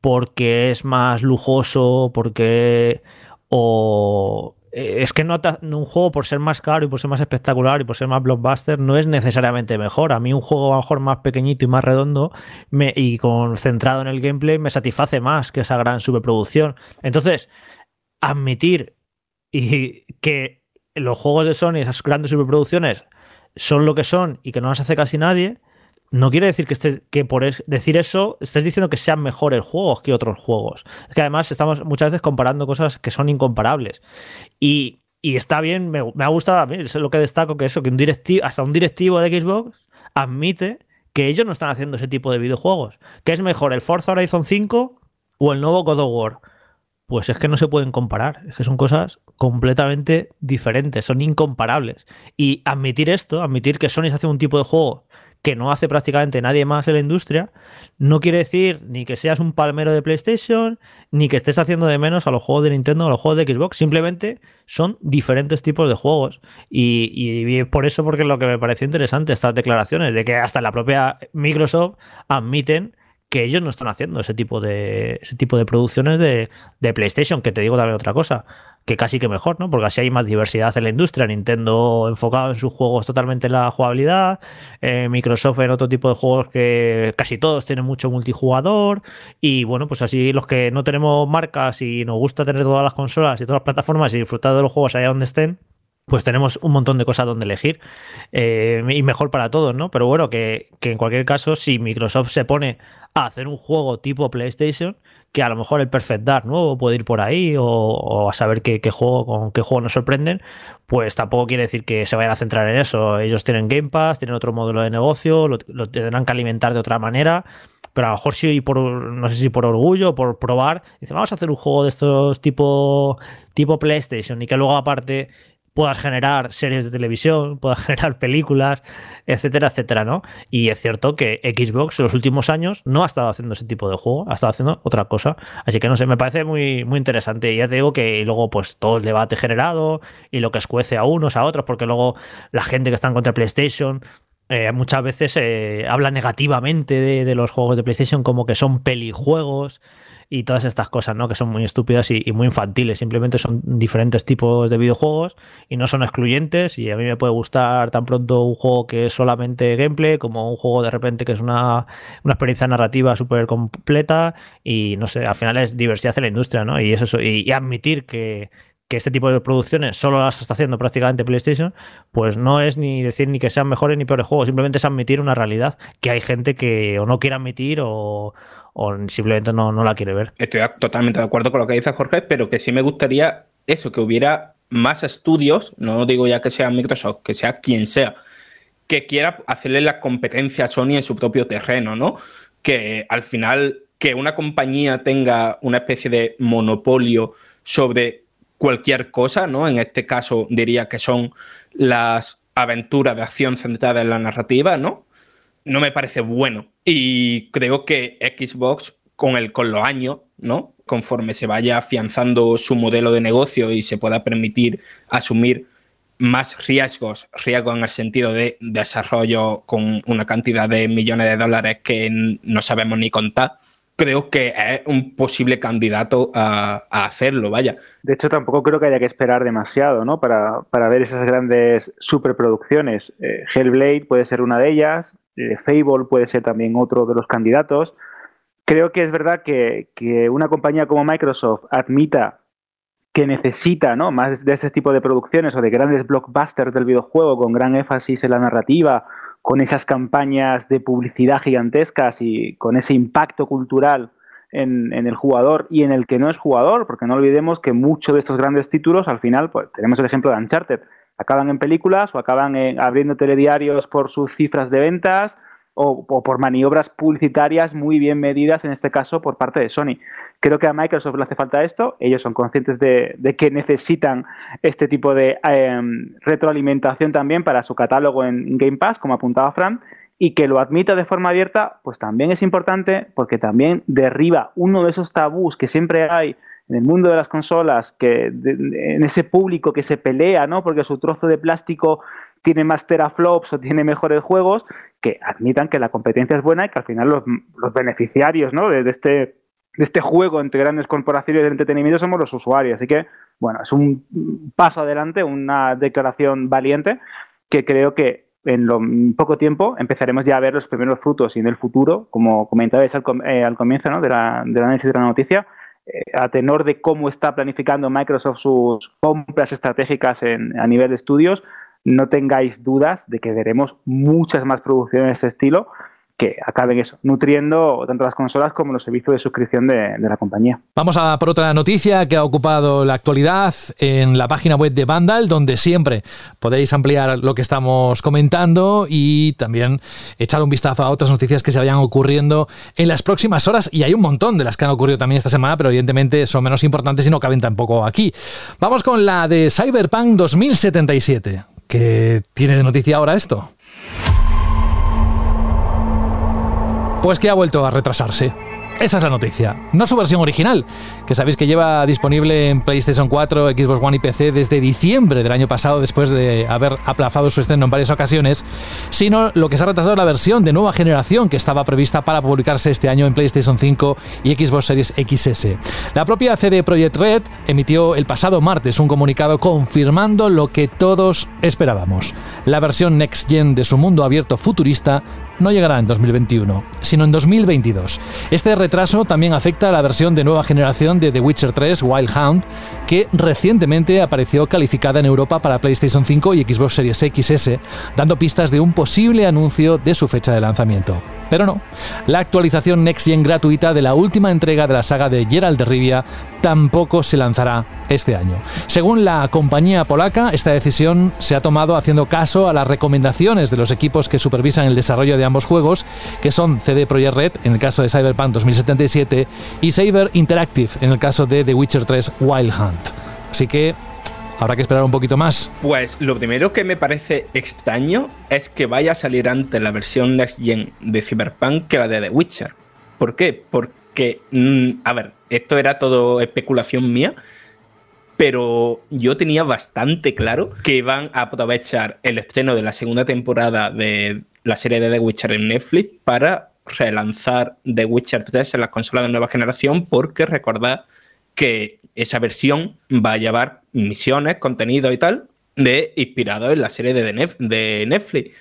porque es más lujoso, porque... o eh, es que no un juego por ser más caro y por ser más espectacular y por ser más blockbuster no es necesariamente mejor. A mí un juego a lo mejor más pequeñito y más redondo y concentrado en el gameplay me satisface más que esa gran superproducción. Entonces, admitir y que los juegos de Sony, esas grandes superproducciones, son lo que son y que no las hace casi nadie, no quiere decir que, estés, que por decir eso estés diciendo que sean mejores juegos que otros juegos. Es que además estamos muchas veces comparando cosas que son incomparables. Y, está bien, me, ha gustado a mí, es lo que destaco, que eso, que un directivo, hasta un directivo de Xbox admite que ellos no están haciendo ese tipo de videojuegos. ¿Qué es mejor, el Forza Horizon 5 o el nuevo God of War? Pues es que no se pueden comparar, es que son cosas completamente diferentes, son incomparables. Y admitir esto, admitir que Sony hace un tipo de juego que no hace prácticamente nadie más en la industria, no quiere decir ni que seas un palmero de PlayStation, ni que estés haciendo de menos a los juegos de Nintendo o a los juegos de Xbox. Simplemente son diferentes tipos de juegos. Y, y, por eso, porque lo que me pareció interesante estas declaraciones, de que hasta la propia Microsoft admiten que ellos no están haciendo ese tipo de, ese tipo de producciones de, de PlayStation, que te digo también otra cosa que casi que mejor, ¿no? Porque así hay más diversidad en la industria. Nintendo enfocado en sus juegos totalmente en la jugabilidad, eh, Microsoft en otro tipo de juegos que casi todos tienen mucho multijugador. Y bueno, pues así los que no tenemos marcas y nos gusta tener todas las consolas y todas las plataformas y disfrutar de los juegos allá donde estén, pues tenemos un montón de cosas donde elegir eh, y mejor para todos, ¿no? Pero bueno, que, que, en cualquier caso, si Microsoft se pone a hacer un juego tipo PlayStation, que a lo mejor el Perfect Dark nuevo puede ir por ahí o, a saber qué, juego, con qué juego nos sorprenden, pues tampoco quiere decir que se vayan a centrar en eso. Ellos tienen Game Pass, tienen otro modelo de negocio, lo, tendrán que alimentar de otra manera, pero a lo mejor sí por, no sé si por orgullo, por probar, dicen, vamos a hacer un juego de estos tipo, tipo PlayStation y que luego aparte puedas generar series de televisión, *laughs* puedas generar películas, etcétera, etcétera, ¿no? Y es cierto que Xbox en los últimos años no ha estado haciendo ese tipo de juego, ha estado haciendo otra cosa. Así que no sé, me parece muy, muy interesante. Y ya te digo que luego, pues todo el debate generado y lo que escuece a unos, a otros, porque luego la gente que está en contra de PlayStation eh, muchas veces eh, habla negativamente de, de, los juegos de PlayStation como que son pelijuegos y todas estas cosas, ¿no? Que son muy estúpidas y, muy infantiles. Simplemente son diferentes tipos de videojuegos y no son excluyentes. Y a mí me puede gustar tan pronto un juego que es solamente gameplay, como un juego de repente que es una, experiencia narrativa súper completa. Y no sé, al final es diversidad en la industria, ¿no? Y eso, y, admitir que, que este tipo de producciones solo las está haciendo prácticamente PlayStation, pues no es ni decir ni que sean mejores ni peores juegos, simplemente es admitir una realidad que hay gente que o no quiere admitir o, o simplemente no, no la quiere ver. Estoy totalmente de acuerdo con lo que dice Jorge, pero que sí me gustaría eso, que hubiera más estudios, no digo ya que sea Microsoft, que sea quien sea, que quiera hacerle la competencia a Sony en su propio terreno, ¿no? Que al final que una compañía tenga una especie de monopolio sobre cualquier cosa, ¿no? En este caso diría que son las aventuras de acción centradas en la narrativa, ¿no? No me parece bueno. Y creo que Xbox, con, el, con los años, ¿no? Conforme se vaya afianzando su modelo de negocio y se pueda permitir asumir más riesgos, riesgos en el sentido de desarrollo con una cantidad de millones de dólares que no sabemos ni contar, creo que es un posible candidato a, hacerlo, vaya. De hecho, tampoco creo que haya que esperar demasiado, ¿no? Para, ver esas grandes superproducciones. Eh, Hellblade puede ser una de ellas, eh, Fable puede ser también otro de los candidatos. Creo que es verdad que, una compañía como Microsoft admita que necesita ¿no? más de ese tipo de producciones o de grandes blockbusters del videojuego con gran énfasis en la narrativa, con esas campañas de publicidad gigantescas y con ese impacto cultural en, el jugador y en el que no es jugador, porque no olvidemos que muchos de estos grandes títulos, al final, pues tenemos el ejemplo de Uncharted, acaban en películas o acaban abriendo telediarios por sus cifras de ventas o, por maniobras publicitarias muy bien medidas, en este caso por parte de Sony. Creo que a Microsoft le hace falta esto, ellos son conscientes de, que necesitan este tipo de em, retroalimentación también para su catálogo en Game Pass, como apuntaba Fran, y que lo admita de forma abierta, pues también es importante porque también derriba uno de esos tabús que siempre hay en el mundo de las consolas, que en ese público que se pelea, ¿no? Porque su trozo de plástico tiene más teraflops o tiene mejores juegos, que admitan que la competencia es buena y que al final los, beneficiarios, ¿no? De, este, de este juego entre grandes corporaciones de entretenimiento somos los usuarios. Así que, bueno, es un paso adelante, una declaración valiente que creo que en lo, poco tiempo empezaremos ya a ver los primeros frutos y en el futuro, como comentabais al, eh, al comienzo ¿no? de la, del análisis de la noticia, a tenor de cómo está planificando Microsoft sus compras estratégicas a nivel de estudios, no tengáis dudas de que veremos muchas más producciones de este estilo que acaben eso, nutriendo tanto las consolas como los servicios de suscripción de, la compañía. Vamos a por otra noticia que ha ocupado la actualidad en la página web de Vandal, donde siempre podéis ampliar lo que estamos comentando y también echar un vistazo a otras noticias que se vayan ocurriendo en las próximas horas. Y hay un montón de las que han ocurrido también esta semana, pero evidentemente son menos importantes y no caben tampoco aquí. Vamos con la de Cyberpunk 2077. ¿Qué tiene de noticia ahora esto? Pues que ha vuelto a retrasarse. Esa es la noticia. No su versión original, que sabéis que lleva disponible en PlayStation 4, Xbox One y PC desde diciembre del año pasado, después de haber aplazado su estreno en varias ocasiones, sino lo que se ha retrasado la versión de nueva generación que estaba prevista para publicarse este año en PlayStation 5 y Xbox Series XS. La propia CD Projekt Red emitió el pasado martes un comunicado confirmando lo que todos esperábamos. La versión Next Gen de su mundo abierto futurista no llegará en 2021, sino en 2022. Este retraso también afecta a la versión de nueva generación de The Witcher 3 Wild Hunt, que recientemente apareció calificada en Europa para PlayStation 5 y Xbox Series XS, dando pistas de un posible anuncio de su fecha de lanzamiento. Pero no, la actualización Next Gen gratuita de la última entrega de la saga de Geralt de Rivia tampoco se lanzará este año. Según la compañía polaca, esta decisión se ha tomado haciendo caso a las recomendaciones de los equipos que supervisan el desarrollo de ambos juegos, que son CD Projekt Red en el caso de Cyberpunk 2077 y Saber Interactive en el caso de The Witcher 3 Wild Hunt. Así que Habrá que esperar un poquito más. Pues lo primero que me parece extraño es que vaya a salir antes la versión Next Gen de Cyberpunk que la de The Witcher. ¿Por qué? Porque, mm, a ver, esto era todo especulación mía, pero yo tenía bastante claro que van a aprovechar el estreno de la segunda temporada de la serie de The Witcher en Netflix para relanzar The Witcher 3 en las consolas de nueva generación, porque recordad que esa versión va a llevar misiones, contenido y tal, de inspirado en la serie de, de Netflix.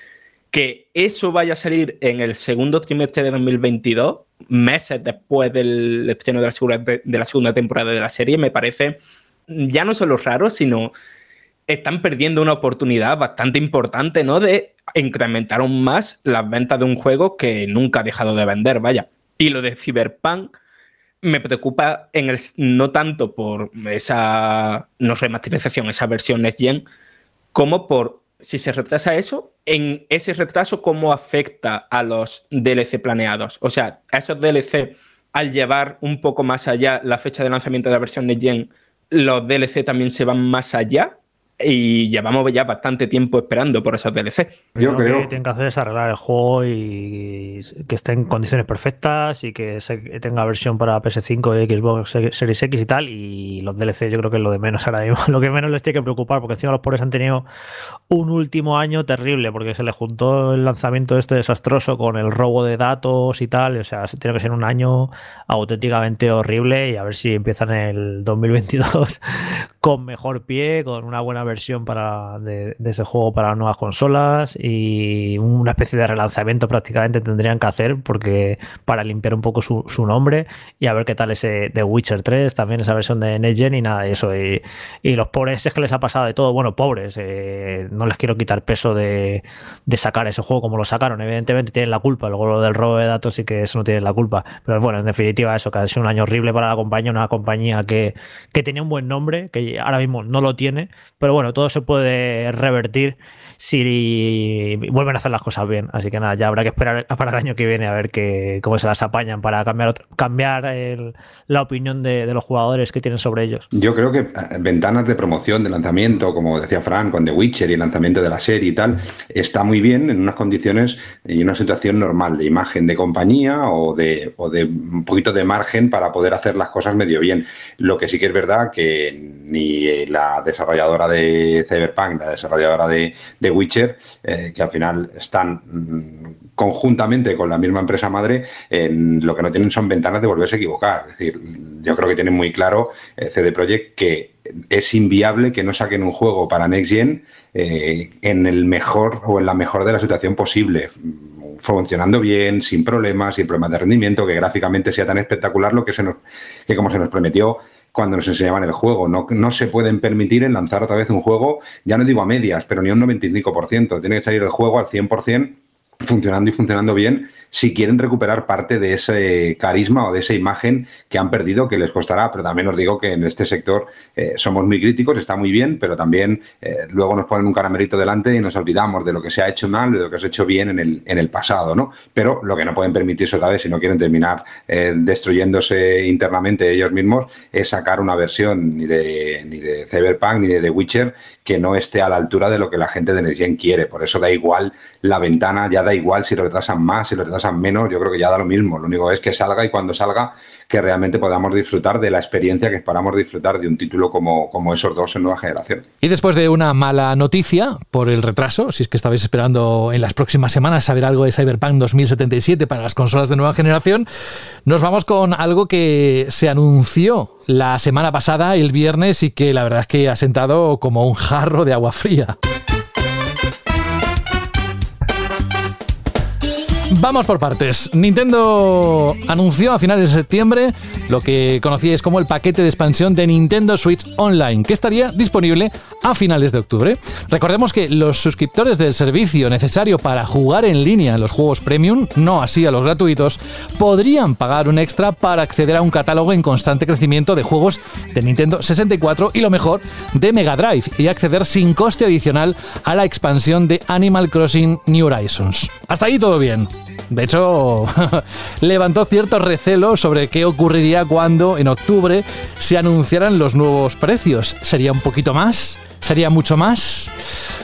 Que eso vaya a salir en el segundo trimestre de 2022, meses después del estreno de la, de la segunda temporada de la serie, me parece ya no solo raro, sino están perdiendo una oportunidad bastante importante, ¿no? De incrementar aún más las ventas de un juego que nunca ha dejado de vender, vaya. Y lo de Cyberpunk me preocupa en el, no tanto por esa no remasterización, esa versión Next Gen, como por si se retrasa eso, en ese retraso, cómo afecta a los DLC planeados. O sea, esos DLC, al llevar un poco más allá la fecha de lanzamiento de la versión Next Gen, los DLC también se van más allá y llevamos ya bastante tiempo esperando por esos DLC. Yo creo que tienen que hacer es arreglar el juego y que esté en condiciones perfectas y que tenga versión para PS5 y Xbox Series X y tal. Y los DLC yo creo que es lo de menos ahora mismo. *laughs* Lo que menos les tiene que preocupar porque encima los pobres han tenido un último año terrible porque se les juntó el lanzamiento este desastroso con el robo de datos y tal. O sea, tiene que ser un año auténticamente horrible y a ver si empiezan el 2022 con mejor pie, con una buena versión para, de, ese juego para nuevas consolas y una especie de relanzamiento prácticamente tendrían que hacer porque para limpiar un poco su, nombre y a ver qué tal ese de Witcher 3, también esa versión de Next y nada de eso. Y, los pobres es que les ha pasado de todo, bueno, pobres, eh, no les quiero quitar peso de, sacar ese juego como lo sacaron, evidentemente tienen la culpa, luego lo del robo de datos y que eso no tiene la culpa, pero bueno, en definitiva eso, que ha sido un año horrible para la compañía, una compañía que, que tenía un buen nombre, que ahora mismo no lo tiene, pero bueno, todo se puede revertir si vuelven a hacer las cosas bien. Así que nada, ya habrá que esperar *laughs* para el año que viene a ver que, cómo se las apañan para cambiar, cambiar la opinión de, los jugadores que tienen sobre ellos. Yo creo que eh, ventanas de promoción, de lanzamiento, como decía Frank, con The Witcher y el lanzamiento de la serie y tal, está muy bien en unas condiciones y una situación normal de imagen de compañía o de, o de un poquito de margen para poder hacer las cosas medio bien. Lo que sí que es verdad que ni la desarrolladora de Cyberpunk, la desarrolladora de, de Witcher, eh, que al final están mm, conjuntamente con la misma empresa madre, en lo que no tienen son ventanas de volverse a equivocar. Es decir, yo creo que tienen muy claro eh, CD Projekt que es inviable que no saquen un juego para Next Gen eh, en el mejor o en la mejor de la situación posible funcionando bien, sin problemas, sin problemas de rendimiento, que gráficamente sea tan espectacular lo que se nos, que como se nos prometió cuando nos enseñaban el juego. No, no se pueden permitir en lanzar otra vez un juego, ya no digo a medias, pero ni un 95%. Tiene que salir el juego al 100% funcionando y funcionando bien si quieren recuperar parte de ese carisma o de esa imagen que han perdido, que les costará, pero también os digo que en este sector eh, somos muy críticos, está muy bien, pero también eh, luego nos ponen un caramelito delante y nos olvidamos de lo que se ha hecho mal, de lo que se ha hecho bien en el, en el pasado, ¿no? Pero lo que no pueden permitirse otra vez, si no quieren terminar eh, destruyéndose internamente ellos mismos, es sacar una versión ni de, ni de Cyberpunk ni de The Witcher que no esté a la altura de lo que la gente de Next quiere. Por eso da igual la ventana, ya da igual si lo retrasan más, si lo retrasan retrasan menos, yo creo que ya da lo mismo. Lo único es que salga y cuando salga que realmente podamos disfrutar de la experiencia que esperamos disfrutar de un título como, como esos dos en nueva generación. Y después de una mala noticia por el retraso, si es que estabais esperando en las próximas semanas saber algo de Cyberpunk 2077 para las consolas de nueva generación, nos vamos con algo que se anunció la semana pasada, el viernes, y que la verdad es que ha sentado como un jarro de agua fría. Vamos por partes. Nintendo anunció a finales de septiembre lo que conocíais como el paquete de expansión de Nintendo Switch Online, que estaría disponible a finales de octubre. Recordemos que los suscriptores del servicio necesario para jugar en línea en los juegos premium, no así a los gratuitos, podrían pagar un extra para acceder a un catálogo en constante crecimiento de juegos de Nintendo 64 y lo mejor de Mega Drive y acceder sin coste adicional a la expansión de Animal Crossing New Horizons. Hasta ahí todo bien. De hecho, *laughs* levantó cierto recelo sobre qué ocurriría cuando en octubre se anunciaran los nuevos precios. ¿Sería un poquito más? ¿Sería mucho más?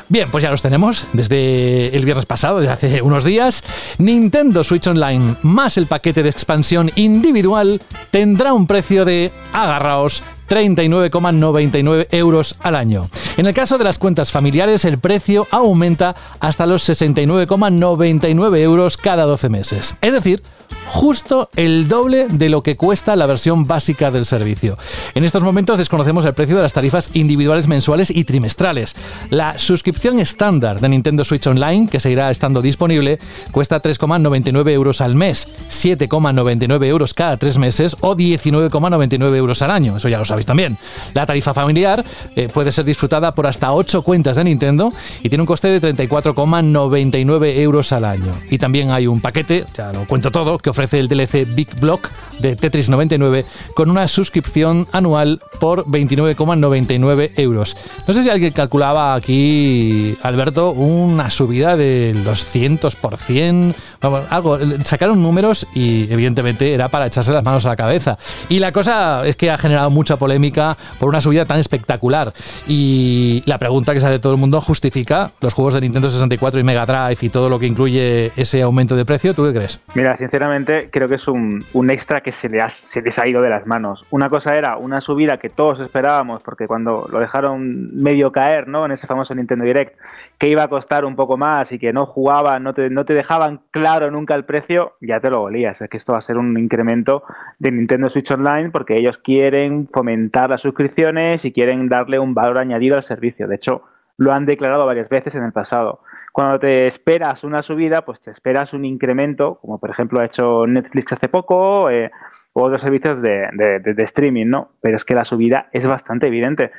Bien, pues ya los tenemos desde el viernes pasado, desde hace unos días. Nintendo Switch Online más el paquete de expansión individual tendrá un precio de, agarraos, 39,99 euros al año. En el caso de las cuentas familiares, el precio aumenta hasta los 69,99 euros cada 12 meses. Es decir, justo el doble de lo que cuesta la versión básica del servicio. En estos momentos desconocemos el precio de las tarifas individuales mensuales y trimestrales. La suscripción estándar de Nintendo Switch Online, que seguirá estando disponible, cuesta 3,99 euros al mes, 7,99 euros cada tres meses o 19,99 euros al año. Eso ya lo sabéis también. La tarifa familiar eh, puede ser disfrutada por hasta 8 cuentas de Nintendo y tiene un coste de 34,99 euros al año. Y también hay un paquete, ya lo cuento todo, que ofrece el DLC Big Block de Tetris 99 con una suscripción anual por 29,99 euros. No sé si alguien calculaba aquí, Alberto, una subida del 200%, vamos, algo, sacaron números y evidentemente era para echarse las manos a la cabeza. Y la cosa es que ha generado mucha polémica por una subida tan espectacular. Y la pregunta que sale todo el mundo, ¿justifica los juegos de Nintendo 64 y Mega Drive y todo lo que incluye ese aumento de precio? ¿Tú qué crees? Mira, sinceramente creo que es un, extra que se, le ha, les ha ido de las manos. Una cosa era una subida que todos esperábamos, porque cuando lo dejaron medio caer, ¿no? En ese famoso Nintendo Direct, que iba a costar un poco más y que no jugaban, no te, no te dejaban claro nunca el precio, ya te lo olías. Es que esto va a ser un incremento de Nintendo Switch Online porque ellos quieren fomentar las suscripciones y quieren darle un valor añadido al servicio. De hecho, lo han declarado varias veces en el pasado. Cuando te esperas una subida, pues te esperas un incremento, como por ejemplo ha hecho Netflix hace poco, eh, o otros servicios de, de, de, de, streaming, ¿no? Pero es que la subida es bastante evidente.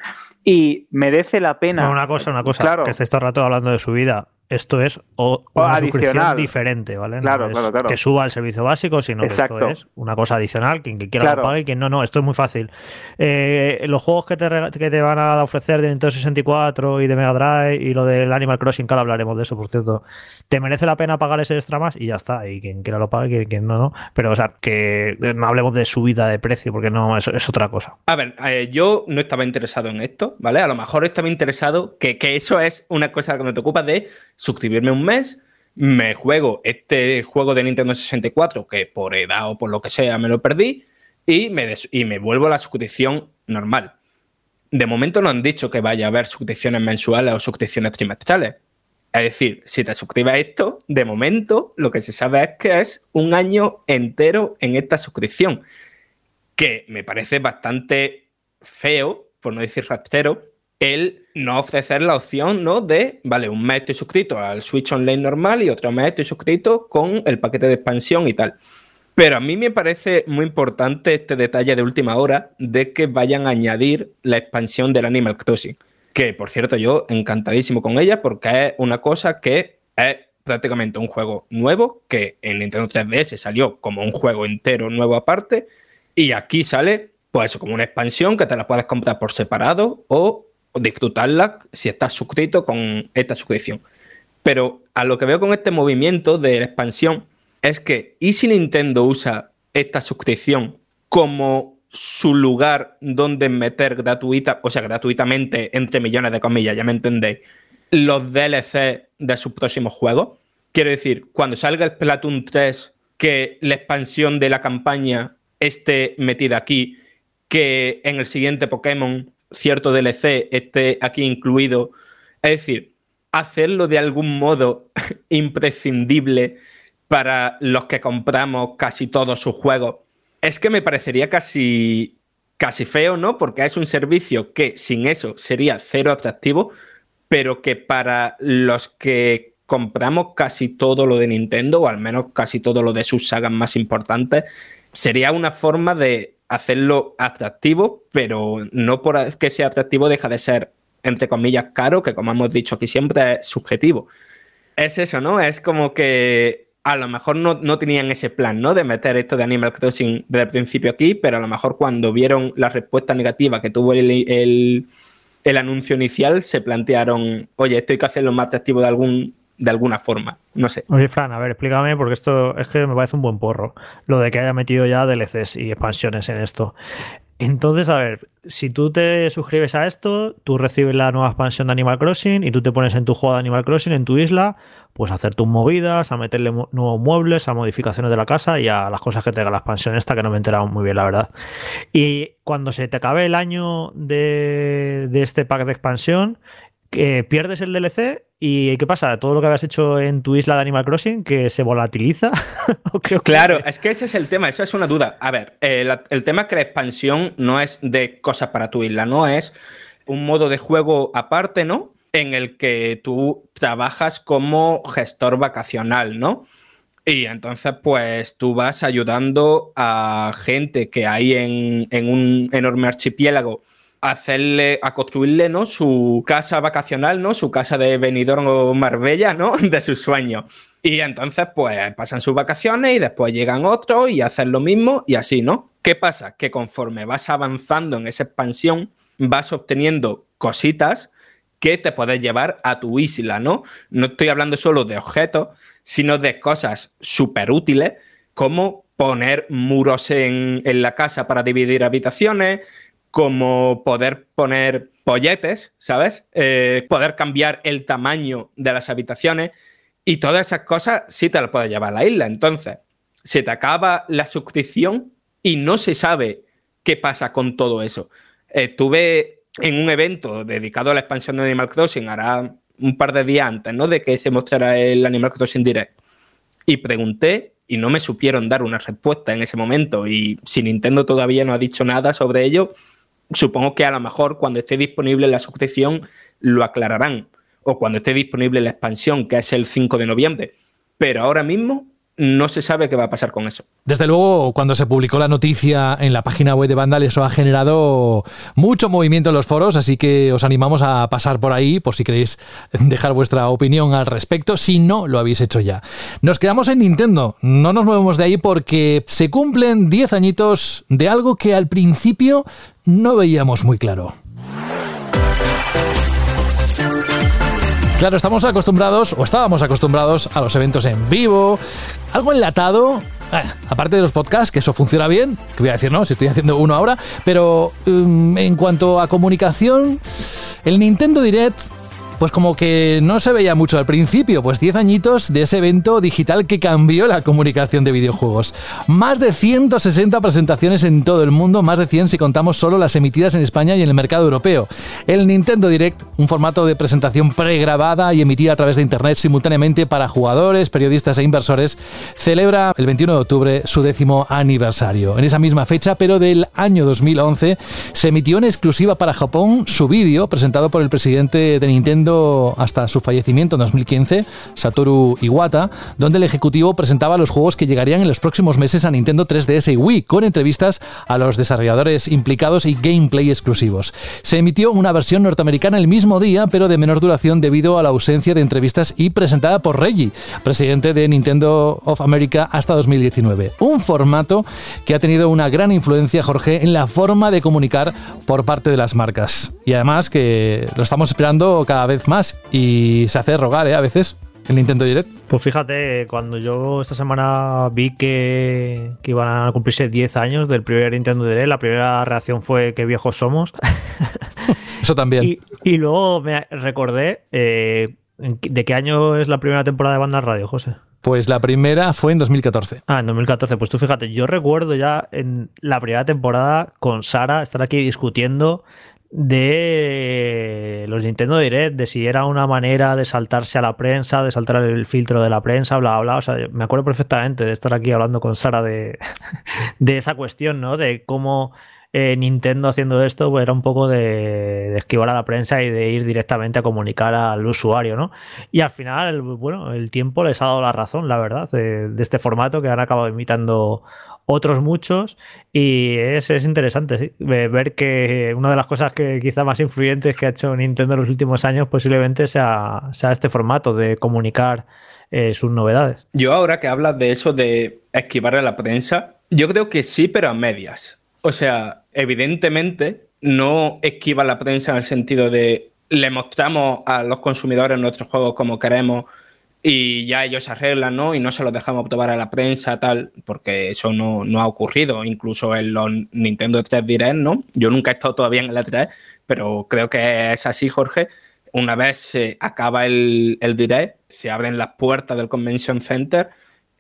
Y merece la pena. No, una cosa, una cosa, claro. que todo el rato hablando de subida. Esto es o, una adicional. suscripción diferente, ¿vale? Claro, no claro, claro. que suba el servicio básico, sino Exacto. que esto es una cosa adicional. Quien, quien quiera Claro. lo pague y quien no, no. Esto es muy fácil. Eh, los juegos que te, que te van a ofrecer de Nintendo 64 y de Mega Drive y lo del Animal Crossing, que ahora hablaremos de eso, por cierto. Te merece la pena pagar ese extra más y ya está. Y quien quiera lo pague, quien, quien no, no. Pero, o sea, que no hablemos de subida de precio, porque no, es otra cosa. A ver, eh, yo no estaba interesado en esto, ¿vale? A lo mejor estaba interesado que, que eso es una cosa que me te ocupa de suscribirme un mes, me juego este juego de Nintendo 64 que por edad o por lo que sea me lo perdí y me, y me vuelvo a la suscripción normal. De momento no han dicho que vaya a haber suscripciones mensuales o suscripciones trimestrales. Es decir, si te suscribes a esto, de momento lo que se sabe es que es un año entero en esta suscripción que me parece bastante feo, por no decir rastrero, el no ofrecer la opción ¿no? de, vale, un mes estoy suscrito al Switch Online normal y otro mes estoy suscrito con el paquete de expansión y tal. Pero a mí me parece muy importante este detalle de última hora de que vayan a añadir la expansión del Animal Crossing. Que, por cierto, yo encantadísimo con ella porque es una cosa que es prácticamente un juego nuevo que en Nintendo 3DS salió como un juego entero nuevo aparte y aquí sale, pues como una expansión que te la puedes comprar por separado o disfrutarla si estás suscrito con esta suscripción. Pero a lo que veo con este movimiento de la expansión es que, ¿y si Nintendo usa esta suscripción como su lugar donde meter gratuita, o sea, gratuitamente, entre millones de comillas, ya me entendéis, los DLC de sus próximos juegos? Quiero decir, cuando salga el Splatoon 3, que la expansión de la campaña esté metida aquí, que en el siguiente Pokémon cierto DLC esté aquí incluido. Es decir, hacerlo de algún modo *laughs* imprescindible para los que compramos casi todos sus juegos, es que me parecería casi, casi feo, ¿no? Porque es un servicio que sin eso sería cero atractivo, pero que para los que compramos casi todo lo de Nintendo, o al menos casi todo lo de sus sagas más importantes, sería una forma de hacerlo atractivo, pero no por que sea atractivo deja de ser, entre comillas, caro, que como hemos dicho aquí siempre es subjetivo. Es eso, ¿no? Es como que a lo mejor no, tenían ese plan, ¿no? De meter esto de Animal Crossing desde el principio aquí, pero a lo mejor cuando vieron la respuesta negativa que tuvo el, el anuncio inicial, se plantearon, oye, esto hay que hacerlo más atractivo de algún de alguna forma. No sé. Oye, Fran, a ver, explícame, porque esto es que me parece un buen porro. Lo de que haya metido ya DLCs y expansiones en esto. Entonces, a ver, si tú te suscribes a esto, tú recibes la nueva expansión de Animal Crossing y tú te pones en tu juego de Animal Crossing, en tu isla, pues a hacer tus movidas, a meterle nuevos muebles, a modificaciones de la casa y a las cosas que tenga la expansión esta, que no me he enterado muy bien, la verdad. Y cuando se te acabe el año de, de este pack de expansión, que pierdes el DLC y ¿qué pasa? Todo lo que habías hecho en tu isla de Animal Crossing que se volatiliza. *laughs* claro, es que ese es el tema, eso es una duda. A ver, el tema es que la expansión no es de cosas para tu isla, no es un modo de juego aparte, ¿no? En el que tú trabajas como gestor vacacional, ¿no? Y entonces, pues tú vas ayudando a gente que hay en un enorme archipiélago hacerle, a construirle, ¿no? Su casa vacacional, ¿no? Su casa de Benidorm o Marbella, ¿no? *laughs* De sus sueños. Y entonces, pues, pasan sus vacaciones y después llegan otros y hacen lo mismo y así, ¿no? ¿Qué pasa? Que conforme vas avanzando en esa expansión, vas obteniendo cositas que te puedes llevar a tu isla, ¿no? No estoy hablando solo de objetos, sino de cosas súper útiles, como poner muros en, en la casa para dividir habitaciones, como poder poner polletes, ¿sabes? Eh, poder cambiar el tamaño de las habitaciones y todas esas cosas sí te las puedes llevar a la isla. Entonces, se te acaba la suscripción y no se sabe qué pasa con todo eso. Estuve en un evento dedicado a la expansión de Animal Crossing, hará un par de días antes, ¿no? De que se mostrara el Animal Crossing Direct. Y pregunté y no me supieron dar una respuesta en ese momento. Y si Nintendo todavía no ha dicho nada sobre ello, supongo que a lo mejor cuando esté disponible la suscripción lo aclararán, o cuando esté disponible la expansión, que es el 5 de noviembre. Pero ahora mismo no se sabe qué va a pasar con eso. Desde luego, cuando se publicó la noticia en la página web de Vandal, eso ha generado mucho movimiento en los foros, así que os animamos a pasar por ahí por si queréis dejar vuestra opinión al respecto, si no lo habéis hecho ya. Nos quedamos en Nintendo, no nos movemos de ahí porque se cumplen 10 añitos de algo que al principio no veíamos muy claro. Claro, estamos acostumbrados, o estábamos acostumbrados a los eventos en vivo, algo enlatado, eh, aparte de los podcasts, que eso funciona bien, que voy a decir, no, si estoy haciendo uno ahora, pero um, en cuanto a comunicación, el Nintendo Direct pues como que no se veía mucho al principio, pues 10 añitos de ese evento digital que cambió la comunicación de videojuegos. Más de 160 presentaciones en todo el mundo, más de 100 si contamos solo las emitidas en España y en el mercado europeo. El Nintendo Direct, un formato de presentación pregrabada y emitida a través de Internet simultáneamente para jugadores, periodistas e inversores, celebra el 21 de octubre su décimo aniversario. En esa misma fecha, pero del año 2011, se emitió en exclusiva para Japón su vídeo presentado por el presidente de Nintendo hasta su fallecimiento en 2015, Satoru Iwata, donde el ejecutivo presentaba los juegos que llegarían en los próximos meses a Nintendo 3DS y Wii, con entrevistas a los desarrolladores implicados y gameplay exclusivos. Se emitió una versión norteamericana el mismo día, pero de menor duración debido a la ausencia de entrevistas y presentada por Reggie, presidente de Nintendo of America hasta 2019. Un formato que ha tenido una gran influencia, Jorge, en la forma de comunicar por parte de las marcas. Y además que lo estamos esperando cada vez más y se hace rogar, ¿eh? A veces el Nintendo Direct. Pues fíjate, cuando yo esta semana vi que, iban a cumplirse 10 años del primer Nintendo Direct, la primera reacción fue que viejos somos. *laughs* Eso también. Y, luego me recordé eh, ¿De qué año es la primera temporada de Banda Radio, José? Pues la primera fue en 2014. Ah, en 2014. Pues tú fíjate, yo recuerdo ya en la primera temporada con Sara estar aquí discutiendo de los Nintendo Direct, de si era una manera de saltarse a la prensa, de saltar el filtro de la prensa, bla, bla. O sea, me acuerdo perfectamente de estar aquí hablando con Sara de, *laughs* de esa cuestión, ¿no? De cómo eh, Nintendo haciendo esto pues, era un poco de, esquivar a la prensa y de ir directamente a comunicar al usuario, ¿no? Y al final, bueno, el tiempo les ha dado la razón, la verdad, de, este formato que han acabado imitando otros muchos y es, interesante ver que una de las cosas que quizá más influyentes que ha hecho Nintendo en los últimos años posiblemente sea, sea este formato de comunicar eh, sus novedades. Yo ahora que hablas de eso de esquivar a la prensa, yo creo que sí, pero a medias. O sea, evidentemente no esquiva la prensa en el sentido de le mostramos a los consumidores nuestros juegos como queremos y ya ellos arreglan, ¿no? Y no se los dejamos probar a la prensa, tal, porque eso no, ha ocurrido, incluso en los Nintendo 3 Direct, ¿no? Yo nunca he estado todavía en el 3, pero creo que es así, Jorge. Una vez se acaba el, el Direct, se abren las puertas del Convention Center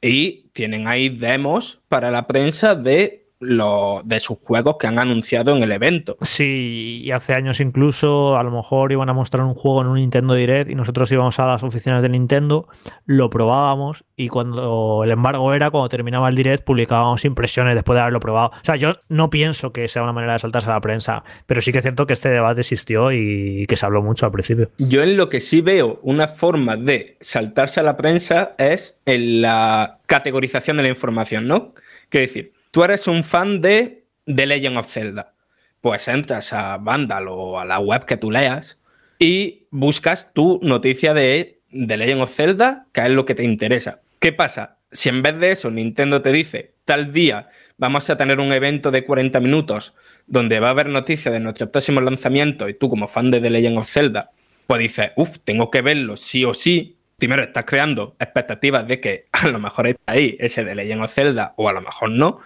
y tienen ahí demos para la prensa de de sus juegos que han anunciado en el evento. Sí, y hace años incluso a lo mejor iban a mostrar un juego en un Nintendo Direct y nosotros íbamos a las oficinas de Nintendo, lo probábamos y cuando el embargo era, cuando terminaba el Direct, publicábamos impresiones después de haberlo probado. O sea, yo no pienso que sea una manera de saltarse a la prensa, pero sí que es cierto que este debate existió y que se habló mucho al principio. Yo en lo que sí veo una forma de saltarse a la prensa es en la categorización de la información, ¿no? Quiero decir, tú eres un fan de The Legend of Zelda. Pues entras a Vandal o a la web que tú leas y buscas tu noticia de The Legend of Zelda, que es lo que te interesa. ¿Qué pasa? Si en vez de eso Nintendo te dice, tal día vamos a tener un evento de 40 minutos donde va a haber noticias de nuestro próximo lanzamiento y tú como fan de The Legend of Zelda, pues dices, uff, tengo que verlo sí o sí. Primero estás creando expectativas de que *laughs* a lo mejor está ahí ese de Legend of Zelda o a lo mejor no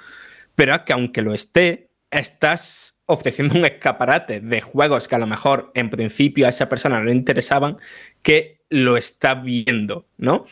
pero es que aunque lo esté, estás ofreciendo un escaparate de juegos que a lo mejor en principio a esa persona no le interesaban, que lo está viendo, ¿no?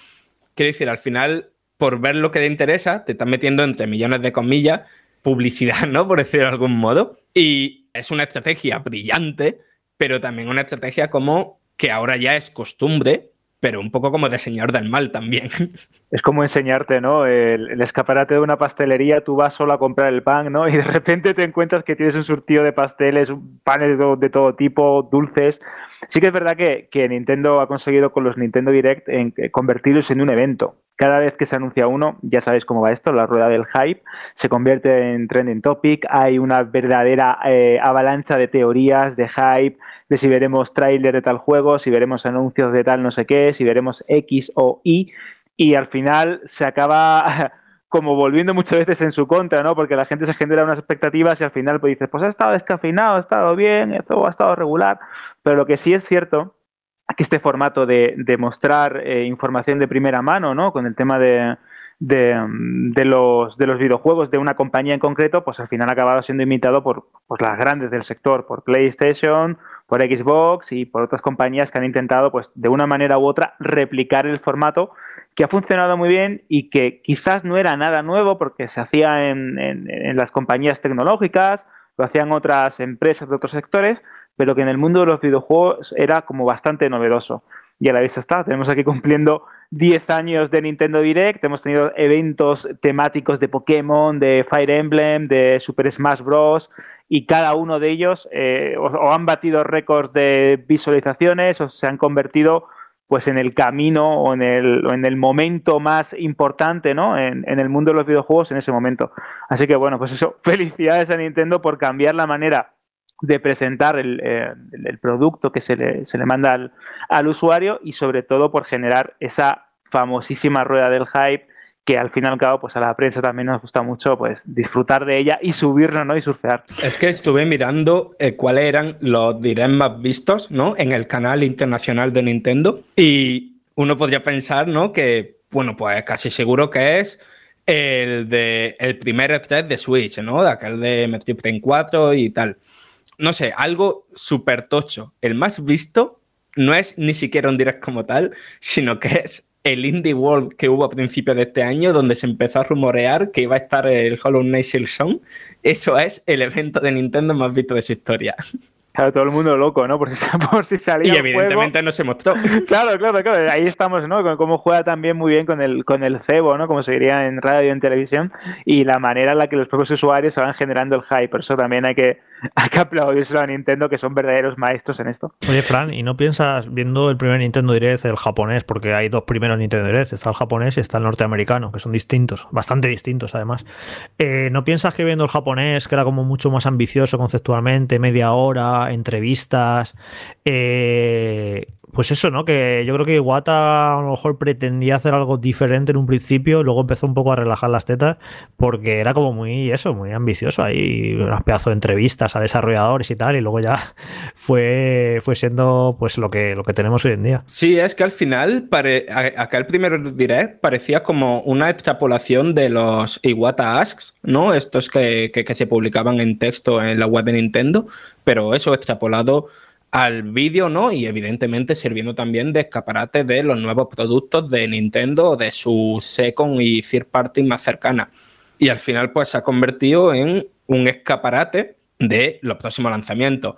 Quiero decir, al final, por ver lo que te interesa, te estás metiendo entre millones de comillas publicidad, ¿no? Por decirlo de algún modo. Y es una estrategia brillante, pero también una estrategia como que ahora ya es costumbre pero un poco como de señor del mal también. *laughs* Es como enseñarte, ¿no? El, escaparate de una pastelería, tú vas solo a comprar el pan, ¿no? *laughs* Y de repente te encuentras que tienes un surtido de pasteles, panes de, todo tipo, dulces. Sí que es verdad que, que, Nintendo ha conseguido con los Nintendo Direct en, convertirlos en un evento. Cada vez que se anuncia uno, ya sabéis cómo va esto, la rueda del hype, se convierte en trending topic, hay una verdadera eh, avalancha de teorías, de hype, de si veremos tráiler de tal juego, si veremos anuncios de tal no sé qué, si veremos X o Y, y al final se acaba *laughs* como volviendo muchas veces en su contra, ¿no? Porque la gente se genera unas expectativas y al final pues dices, pues ha estado descafeinado, ha estado bien, eso ha estado regular, pero lo que sí es cierto este formato de, mostrar eh, información de primera mano, ¿no? Con el tema de, de, los, de los videojuegos de una compañía en concreto, pues al final ha acabado siendo imitado por, las grandes del sector, por PlayStation, por Xbox y por otras compañías que han intentado, pues de una manera u otra, replicar el formato que ha funcionado muy bien y que quizás no era nada nuevo porque se hacía en, en las compañías tecnológicas, lo hacían otras empresas de otros sectores, pero que en el mundo de los videojuegos era como bastante novedoso. Y a la vista está, tenemos aquí cumpliendo 10 años de Nintendo Direct, hemos tenido eventos temáticos de Pokémon, de Fire Emblem, de Super Smash Bros. Y cada uno de ellos eh, o, han batido récords de visualizaciones o se han convertido pues en el camino o en el, en el momento más importante ¿no? En, en, el mundo de los videojuegos en ese momento. Así que bueno, pues eso, *laughs* felicidades a Nintendo por cambiar la manera de presentar eh, el, producto que se le, se le manda al, al, usuario y sobre todo por generar esa famosísima rueda del hype que al fin y al cabo pues a la prensa también nos gusta mucho pues disfrutar de ella y subirnos ¿no? y surfear. Es que estuve mirando eh, cuáles eran los direct más vistos ¿no? en el canal internacional de Nintendo y uno podría pensar ¿no? que bueno pues casi seguro que es el de el primer E3 de Switch, ¿no? De aquel de Metroid Prime 4 y tal no sé, algo súper tocho. El más visto, no es ni siquiera un direct como tal, sino que es el Indie World que hubo a principios de este año, donde se empezó a rumorear que iba a estar el Hollow Knight Silksong. Eso es el evento de Nintendo más visto de su historia. *laughs* Claro, todo el mundo loco, ¿no? Por si, *laughs* por si salía. Y evidentemente no se mostró. *laughs* Claro, claro, claro. Ahí estamos, ¿no? Con cómo juega también muy bien con el, con el cebo, ¿no? Como se diría en radio y en televisión. Y la manera en la que los propios usuarios se van generando el hype. Por eso también hay que, *laughs* hay que aplaudirse a Nintendo, que son verdaderos maestros en esto. Oye, Fran, ¿y no piensas, viendo el primer Nintendo Direct, el japonés, porque hay dos primeros Nintendo Direct, está el japonés y está el norteamericano, que son distintos, bastante distintos además. Eh, ¿No piensas que viendo el japonés, que era como mucho más ambicioso conceptualmente, media hora, entrevistas. Eh, pues eso, ¿no? Que yo creo que Iwata a lo mejor pretendía hacer algo diferente en un principio, luego empezó un poco a relajar las tetas, porque era como muy eso, muy ambicioso. Ahí unas pedazos de entrevistas a desarrolladores y tal, y luego ya *laughs* fue, fue siendo pues lo que, lo que tenemos hoy en día. Sí, es que al final, acá el primer direct parecía como una extrapolación de los Iwata Asks, ¿no? Estos que, que se publicaban en texto en la web de Nintendo, pero eso extrapolado al vídeo, ¿no? Y evidentemente sirviendo también de escaparate de los nuevos productos de Nintendo, de su second y third party más cercana. Y al final, pues se ha convertido en un escaparate de los próximos lanzamientos.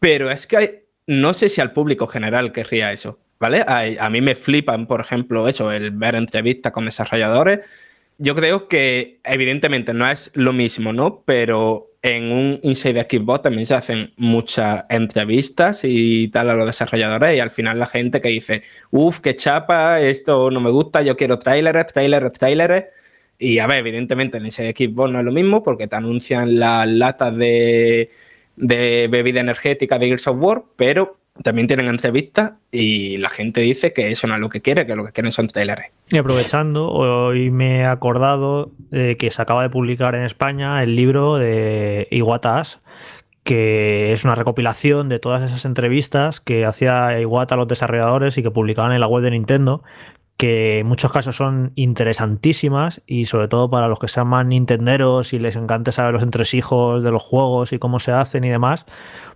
Pero es que no sé si al público general querría eso, ¿vale? A, a mí me flipan, por ejemplo, eso, el ver entrevistas con desarrolladores. Yo creo que evidentemente no es lo mismo, ¿no? Pero en un Inside Xbox también se hacen muchas entrevistas y tal a los desarrolladores y al final la gente que dice, uff, qué chapa, esto no me gusta, yo quiero trailers, trailers, trailers. Y a ver, evidentemente en Inside Xbox no es lo mismo porque te anuncian las latas de, de bebida energética de Gears of War, pero también tienen entrevistas y la gente dice que eso no es lo que quiere, que lo que quieren son trailers. Y aprovechando, hoy me he acordado de que se acaba de publicar en España el libro de Iguatas, que es una recopilación de todas esas entrevistas que hacía Iwata a los desarrolladores y que publicaban en la web de Nintendo, que en muchos casos son interesantísimas y sobre todo para los que sean más nintenderos y les encante saber los entresijos de los juegos y cómo se hacen y demás,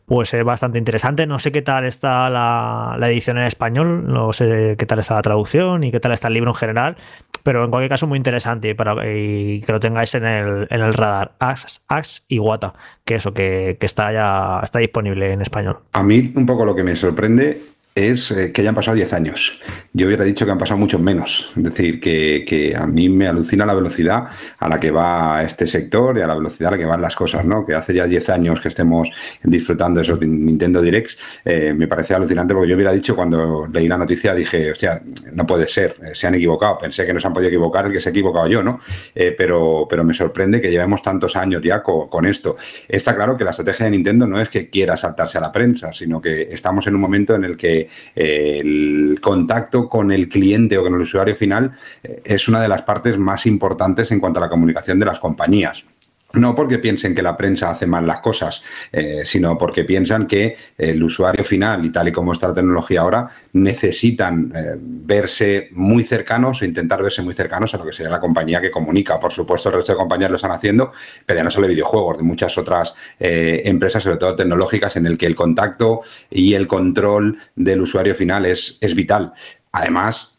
pues es bastante interesante. No sé qué tal está la, edición en español, no sé qué tal está la traducción y qué tal está el libro en general, pero en cualquier caso muy interesante y, para, que lo tengáis en el, en el radar. Ax y Wata, que eso, que, que está ya está disponible en español. A mí un poco lo que me sorprende es eh, que hayan pasado 10 años. Yo hubiera dicho que han pasado muchos menos. Es decir, que, a mí me alucina la velocidad a la que va este sector y a la velocidad a la que van las cosas, ¿no? Que hace ya 10 años que estemos disfrutando de esos Nintendo Directs, eh, me parece alucinante porque yo hubiera dicho cuando leí la noticia, dije, hostia, no puede ser, eh, se han equivocado. Pensé que no se han podido equivocar, el que se ha equivocado yo, ¿no? pero, pero me sorprende que llevemos tantos años ya con esto. Está claro que la estrategia de Nintendo no es que quiera saltarse a la prensa, sino que estamos en un momento en el que eh, el contacto con el cliente o con el usuario final eh, es una de las partes más importantes en cuanto a la comunicación de las compañías. No porque piensen que la prensa hace mal las cosas, eh, sino porque piensan que el usuario final, y tal y como está la tecnología ahora, necesitan verse muy cercanos o intentar verse muy cercanos a lo que sería la compañía que comunica. Por supuesto, el resto de compañías lo están haciendo, pero ya no solo de videojuegos, de muchas otras empresas, sobre todo tecnológicas, en el que el contacto y el control del usuario final es, es vital. Además,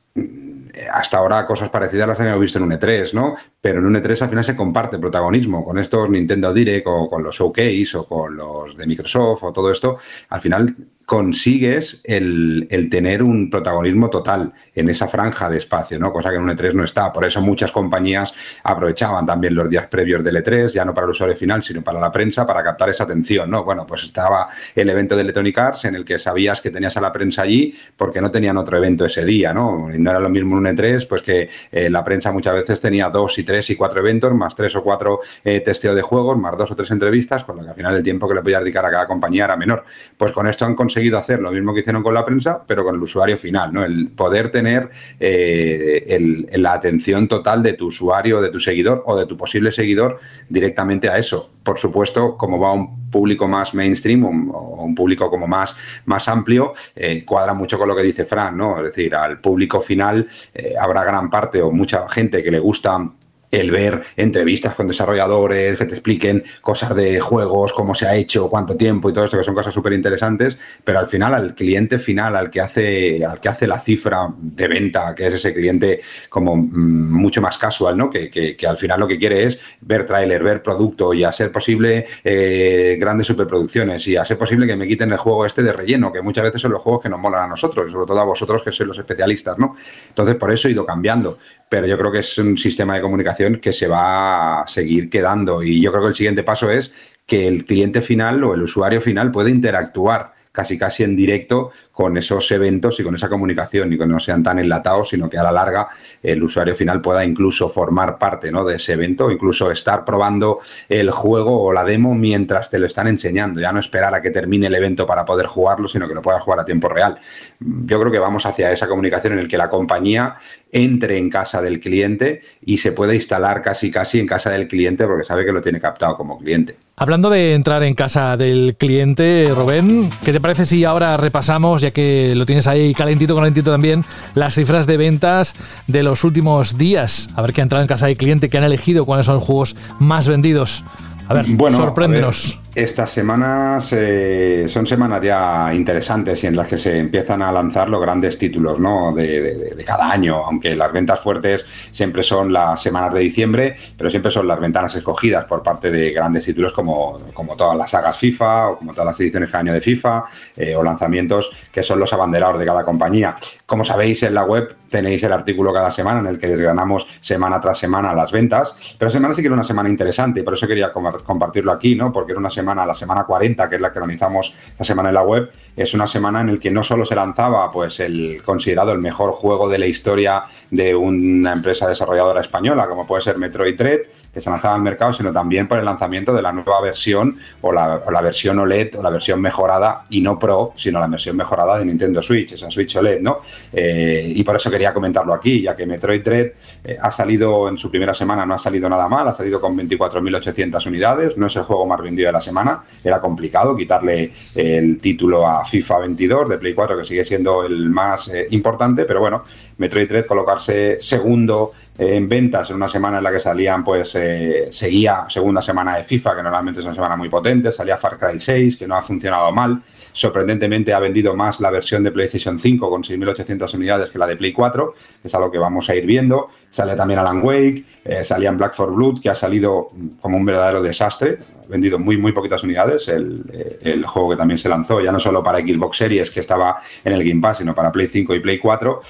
hasta ahora cosas parecidas las habíamos visto en un E3, ¿no? Pero en un E3 al final se comparte protagonismo con estos Nintendo Direct o con los Showcase o con los de Microsoft o todo esto. Al final consigues el, tener un protagonismo total en esa franja de espacio, ¿no? Cosa que en un E3 no está. Por eso muchas compañías aprovechaban también los días previos del E3, ya no para el usuario final, sino para la prensa, para captar esa atención, ¿no? Bueno, pues estaba el evento de Electronic Arts en el que sabías que tenías a la prensa allí porque no tenían otro evento ese día, ¿no? Y no era lo mismo en un E3, pues que eh, la prensa muchas veces tenía dos y tres y cuatro eventos, más tres o cuatro eh, testeos de juegos, más dos o tres entrevistas, con lo que al final el tiempo que le podía dedicar a cada compañía era menor. Pues con esto han conseguido conseguido hacer lo mismo que hicieron con la prensa, pero con el usuario final, ¿no? El poder tener eh, la atención total de tu usuario, de tu seguidor o de tu posible seguidor directamente a eso. Por supuesto, como va un público más mainstream o un, público como más, más amplio, eh, cuadra mucho con lo que dice Fran, ¿no? Es decir, al público final eh, habrá gran parte o mucha gente que le gusta el ver entrevistas con desarrolladores que te expliquen cosas de juegos, cómo se ha hecho, cuánto tiempo y todo esto, que son cosas súper interesantes, pero al final al cliente final, al que hace, al que hace la cifra de venta, que es ese cliente como mm, mucho más casual, ¿no? Que, que, al final lo que quiere es ver tráiler, ver producto y a ser posible eh, grandes superproducciones y a ser posible que me quiten el juego este de relleno, que muchas veces son los juegos que nos molan a nosotros, sobre todo a vosotros que sois los especialistas, ¿no? Entonces, por eso he ido cambiando, pero yo creo que es un sistema de comunicación que se va a seguir quedando. Y yo creo que el siguiente paso es que el cliente final o el usuario final puede interactuar casi casi en directo con esos eventos y con esa comunicación y que no sean tan enlatados, sino que a la larga el usuario final pueda incluso formar parte ¿no? de ese evento, incluso estar probando el juego o la demo mientras te lo están enseñando, ya no esperar a que termine el evento para poder jugarlo, sino que lo puedas jugar a tiempo real. Yo creo que vamos hacia esa comunicación en el que la compañía entre en casa del cliente y se puede instalar casi casi en casa del cliente porque sabe que lo tiene captado como cliente. Hablando de entrar en casa del cliente, Rubén, ¿qué te parece si ahora repasamos ya que lo tienes ahí calentito, calentito también, las cifras de ventas de los últimos días. A ver qué ha entrado en casa del cliente, que han elegido, cuáles son los juegos más vendidos. A ver, bueno, sorpréndenos. Estas semanas eh, son semanas ya interesantes y en las que se empiezan a lanzar los grandes títulos ¿no? de, cada año, aunque las ventas fuertes siempre son las semanas de diciembre, pero siempre son las ventanas escogidas por parte de grandes títulos como, como todas las sagas FIFA o como todas las ediciones cada año de FIFA eh, o lanzamientos que son los abanderados de cada compañía. Como sabéis, en la web tenéis el artículo cada semana en el que desgranamos semana tras semana las ventas, pero semana sí que era una semana interesante y por eso quería compartirlo aquí, ¿no? porque era una semana la semana 40, que es la que organizamos la semana en la web, es una semana en la que no solo se lanzaba pues el considerado el mejor juego de la historia de una empresa desarrolladora española, como puede ser Metroid Dread, que se lanzaba al mercado, sino también por el lanzamiento de la nueva versión o la, versión OLED o la versión mejorada y no Pro, sino la versión mejorada de Nintendo Switch, esa Switch OLED, ¿no? Eh, y por eso quería comentarlo aquí, ya que Metroid Dread eh, ha salido en su primera semana, no ha salido nada mal, ha salido con 24.800 unidades, no es el juego más vendido de la semana, era complicado quitarle el título a FIFA 22 de Play 4, que sigue siendo el más eh, importante, pero bueno, Metroid Dread colocarse segundo en ventas en una semana en la que salían, pues eh, seguía segunda semana de FIFA, que normalmente es una semana muy potente, salía Far Cry 6, que no ha funcionado mal. Sorprendentemente ha vendido más la versión de PlayStation 5 con 6.800 unidades que la de Play 4, que es algo que vamos a ir viendo. Sale también Alan Wake, eh, salía en Black for Blood, que ha salido como un verdadero desastre. Ha vendido muy, muy poquitas unidades. El, eh, el, juego que también se lanzó, ya no solo para Xbox Series, que estaba en el Game Pass, sino para Play 5 y Play 4.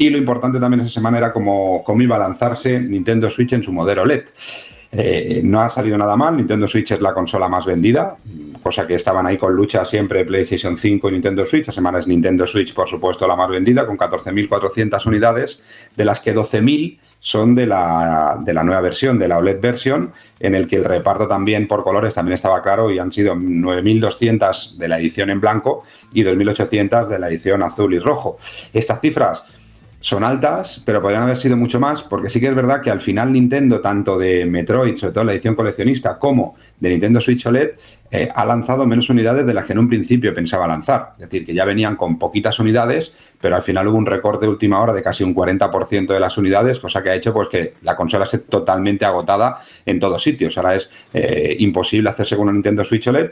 Y lo importante también esa semana era cómo, cómo iba a lanzarse Nintendo Switch en su modelo LED. Eh, no ha salido nada mal, Nintendo Switch es la consola más vendida, cosa que estaban ahí con lucha siempre PlayStation 5 y Nintendo Switch. Esta semana es Nintendo Switch, por supuesto, la más vendida, con 14.400 unidades, de las que 12.000 son de la, de la nueva versión, de la OLED versión, en el que el reparto también por colores también estaba claro y han sido 9.200 de la edición en blanco y 2.800 de la edición azul y rojo. Estas cifras son altas, pero podrían haber sido mucho más, porque sí que es verdad que al final Nintendo, tanto de Metroid, sobre todo la edición coleccionista, como de Nintendo Switch OLED, eh, ha lanzado menos unidades de las que en un principio pensaba lanzar. Es decir, que ya venían con poquitas unidades, pero al final hubo un recorte de última hora de casi un 40% de las unidades, cosa que ha hecho pues, que la consola esté totalmente agotada en todos sitios. Ahora es eh, imposible hacerse con una Nintendo Switch OLED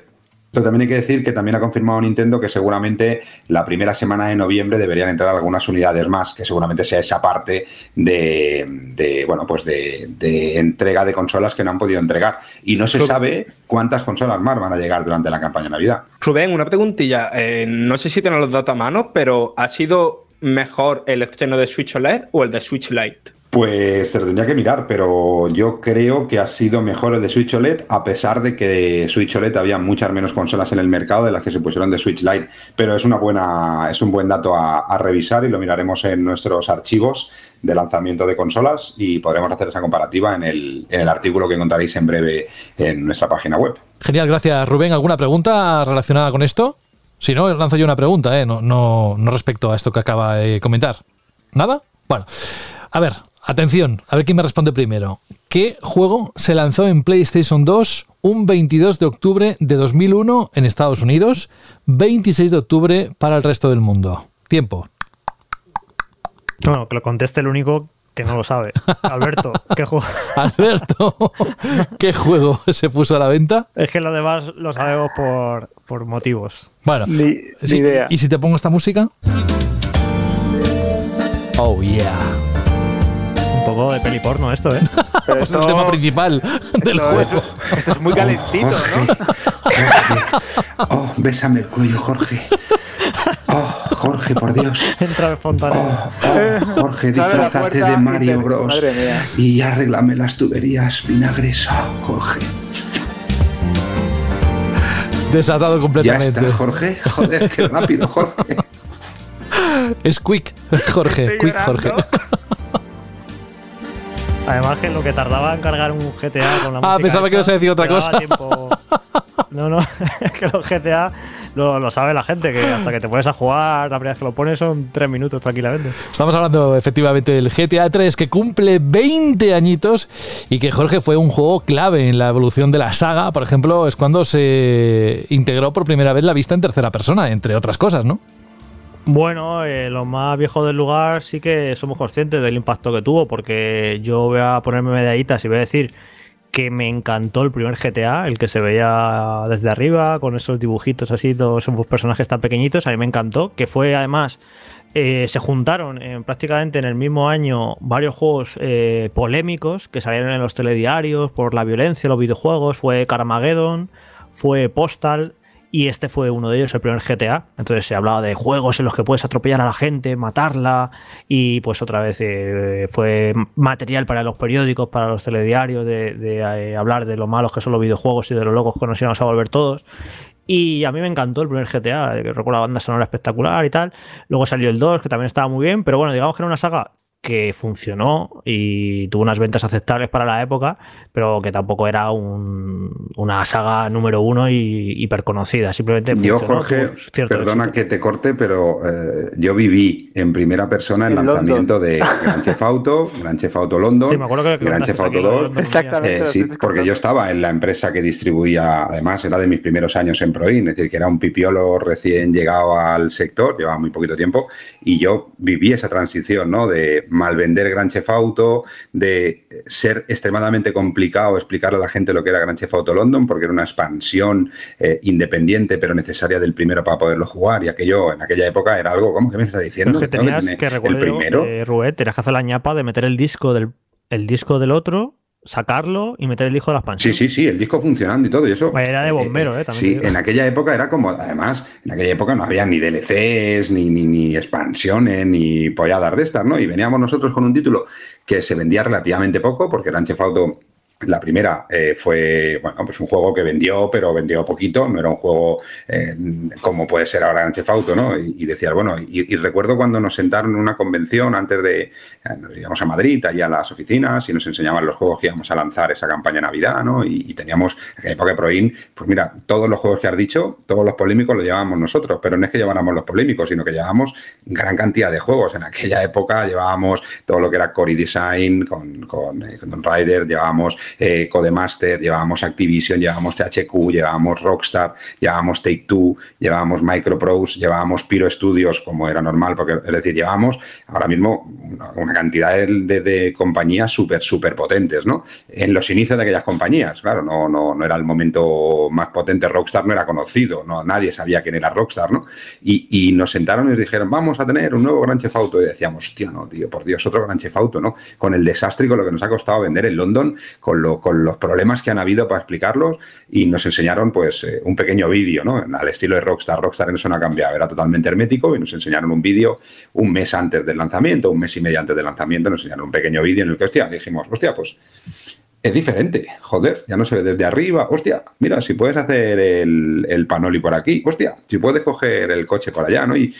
pero también hay que decir que también ha confirmado Nintendo que seguramente la primera semana de noviembre deberían entrar algunas unidades más, que seguramente sea esa parte de, bueno, pues de, entrega de consolas que no han podido entregar. Y no se sabe cuántas consolas más van a llegar durante la campaña de Navidad. Rubén, una preguntilla. Eh, no sé si tienen los datos a mano, pero ¿ha sido mejor el estreno de Switch OLED o el de Switch Lite? Pues te lo tendría que mirar, pero yo creo que ha sido mejor el de Switch OLED, a pesar de que Switch OLED había muchas menos consolas en el mercado de las que se pusieron de Switch Lite. Pero es una buena, es un buen dato a, revisar y lo miraremos en nuestros archivos de lanzamiento de consolas y podremos hacer esa comparativa en el, en el artículo que encontraréis en breve en nuestra página web. Genial, gracias Rubén. ¿Alguna pregunta relacionada con esto? Si no, lanzo yo una pregunta, ¿eh? no, no, no respecto a esto que acaba de comentar. ¿Nada? Bueno, a ver, Atención, a ver quién me responde primero. ¿Qué juego se lanzó en PlayStation 2 un 22 de octubre de 2001 en Estados Unidos, 26 de octubre para el resto del mundo? Tiempo. Bueno, que lo conteste el único que no lo sabe. *laughs* Alberto, ¿qué juego? *laughs* Alberto, ¿qué juego se puso a la venta? Es que lo demás lo sabemos por, por motivos. Bueno, Ni, idea. ¿y si te pongo esta música? Oh, yeah. Un poco de peli porno esto, ¿eh? Pero Pues esto- el tema principal del esto juego. es- esto es muy calentito, Jorge, ¿no? Jorge. Oh, bésame el cuello, Jorge. Oh, Jorge, por Dios. Entra espontáneo. Oh, oh, Jorge, disfrázate de Mario Bros. madre mía. Y arréglame las tuberías vinagres. Oh, Jorge. Desatado Ya completamente. está, Jorge. Joder, qué rápido, Jorge. Es quick, Jorge, Estoy quick, llorando. Jorge. Además que lo que tardaba en cargar un GTA con la Ah, pensaba que ibas a decir otra cosa. *laughs* No, no, *laughs* es que los GTA lo, lo sabe la gente, que hasta que te pones a jugar, la primera vez que lo pones son tres minutos tranquilamente. Estamos hablando efectivamente del GTA 3 que cumple 20 añitos y que Jorge fue un juego clave en la evolución de la saga. Por ejemplo, es cuando se integró por primera vez la vista en tercera persona, entre otras cosas, ¿no? Bueno, eh, los más viejos del lugar sí que somos conscientes del impacto que tuvo, porque yo voy a ponerme medallitas y voy a decir que me encantó el primer GTA, el que se veía desde arriba, con esos dibujitos así, todos esos personajes tan pequeñitos, a mí me encantó, que fue además, eh, se juntaron en, prácticamente en el mismo año varios juegos eh, polémicos que salieron en los telediarios por la violencia, los videojuegos, fue Carmageddon, fue Postal, y este fue uno de ellos, el primer GTA. Entonces se hablaba de juegos en los que puedes atropellar a la gente, matarla. Y pues otra vez eh, fue material para los periódicos, para los telediarios, de, eh, hablar de lo malos que son los videojuegos y de lo locos que nos íbamos a volver todos. Y a mí me encantó el primer GTA, que recuerdo la banda sonora espectacular y tal. Luego salió el 2, que también estaba muy bien, pero bueno, digamos que era una saga que funcionó y tuvo unas ventas aceptables para la época, pero que tampoco era un- una saga número uno y hiperconocida. Simplemente Yo, Jorge, perdona éxito. que te corte, pero eh, yo viví en primera persona el En lanzamiento de Gran Theft *laughs* Auto, Gran Theft Auto London, Sí, me acuerdo que Gran Theft Auto aquí lo de 2. London Exactamente. Eh, sí, porque yo estaba en la empresa que distribuía, además era de mis primeros años en Proin, es decir, que era un pipiolo recién llegado al sector, llevaba muy poquito tiempo, y yo viví esa transición, ¿no? De malvender Gran Theft Auto, de ser extremadamente complicado explicarle a la gente lo que era Gran Theft Auto London, porque era una expansión eh, independiente pero necesaria del primero para poderlo jugar, y aquello en aquella época era algo, ¿cómo que me está diciendo? Pero es que que tenías tener que, el recuerdo primero. eh, Rubén, tenías que hacer la ñapa de meter el disco del, el disco del otro, sacarlo y meter el disco de la expansión. Sí, sí, sí, el disco funcionando y todo. Y eso, Era de bombero, eh, también Sí, en aquella época era como, además, en aquella época no había ni DLCs, ni, ni, ni expansiones, ni polladas de estas, ¿no? Y veníamos nosotros con un título que se vendía relativamente poco, porque Grand Theft Auto, la primera, eh, fue, bueno, pues un juego que vendió, pero vendió poquito, no era un juego eh, como puede ser ahora Grand Theft Auto, ¿no? Y, y decías, bueno, y, recuerdo cuando nos sentaron en una convención antes de, eh, nos íbamos a Madrid, allá a las oficinas, y nos enseñaban los juegos que íbamos a lanzar esa campaña Navidad, ¿no? Y, teníamos, en aquella época de Proin, pues mira, todos los juegos que has dicho, todos los polémicos los llevábamos nosotros, pero no es que lleváramos los polémicos, sino que llevábamos gran cantidad de juegos. En aquella época llevábamos todo lo que era Core Design, con, con, con Tomb Raider, llevábamos eh, Codemaster, llevábamos Activision, llevábamos THQ, llevábamos Rockstar, llevábamos Take Two, llevábamos Microprose, llevábamos Pyro Studios, como era normal, porque es decir, llevábamos ahora mismo una, cantidad de, compañías súper, súper potentes, ¿no? En los inicios de aquellas compañías, claro, no, no, no era el momento más potente, Rockstar no era conocido, no, nadie sabía quién era Rockstar, ¿no? Y, y nos sentaron y nos dijeron, vamos a tener un nuevo Gran Theft Auto, y decíamos, hostia, no, tío, por Dios, otro Gran Theft Auto, ¿no? Con el desastre y con lo que nos ha costado vender en London, con, con los problemas que han habido para explicarlos, y nos enseñaron, pues, eh, un pequeño vídeo, ¿no? Al estilo de Rockstar. Rockstar en eso no ha cambiado, era totalmente hermético, y nos enseñaron un vídeo un mes antes del lanzamiento, un mes y medio antes del lanzamiento, nos enseñaron un pequeño vídeo en el que, hostia, dijimos, hostia, pues es diferente, joder, ya no se ve desde arriba, hostia, mira, si puedes hacer el, el panoli por aquí, hostia, si puedes coger el coche por allá, ¿no? Y,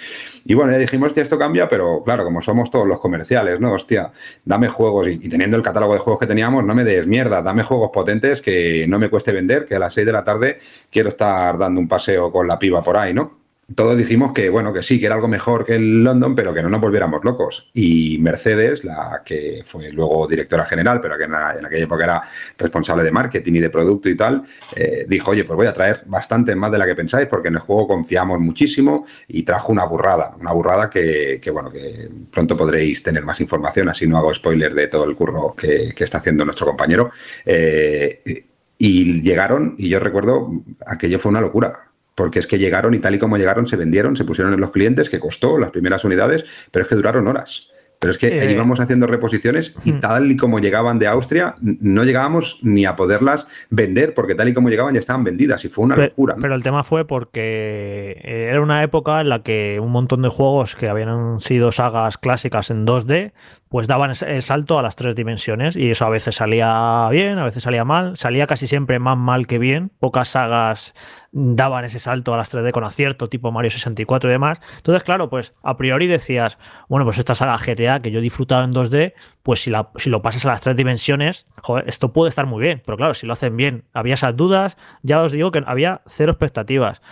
y bueno, ya dijimos, hostia, esto cambia, pero claro, como somos todos los comerciales, ¿no? Hostia, dame juegos y, y teniendo el catálogo de juegos que teníamos, no me des mierda, dame juegos potentes que no me cueste vender, que a las 6 de la tarde quiero estar dando un paseo con la piba por ahí, ¿no? Todos dijimos que, bueno, que sí, que era algo mejor que el London, pero que no nos volviéramos locos. Y Mercedes, la que fue luego directora general, pero que en, aquella época era responsable de marketing y de producto y tal, eh, dijo, oye, pues voy a traer bastante más de la que pensáis, porque en el juego confiamos muchísimo y trajo una burrada, una burrada que, bueno, que pronto podréis tener más información, así no hago spoiler de todo el curro que, está haciendo nuestro compañero. Eh, y llegaron, y yo recuerdo, aquello fue una locura porque es que llegaron y tal y como llegaron se vendieron, se pusieron en los clientes, que costó las primeras unidades, pero es que duraron horas. Pero es que eh, íbamos haciendo reposiciones y hmm. tal y como llegaban de Austria, no llegábamos ni a poderlas vender, porque tal y como llegaban ya estaban vendidas y fue una locura. Pero el tema fue porque era una época en la que un montón de juegos que habían sido sagas clásicas en 2D, pues daban el salto a las tres dimensiones y eso a veces salía bien, a veces salía mal, salía casi siempre más mal que bien, pocas sagas daban ese salto a las 3D con acierto, tipo Mario 64 y demás. Entonces, claro, pues a priori decías, bueno, pues esta saga GTA que yo he disfrutado en 2D, pues si, la, si lo pasas a las tres dimensiones, esto puede estar muy bien, pero claro, si lo hacen bien, había esas dudas, ya os digo que había cero expectativas.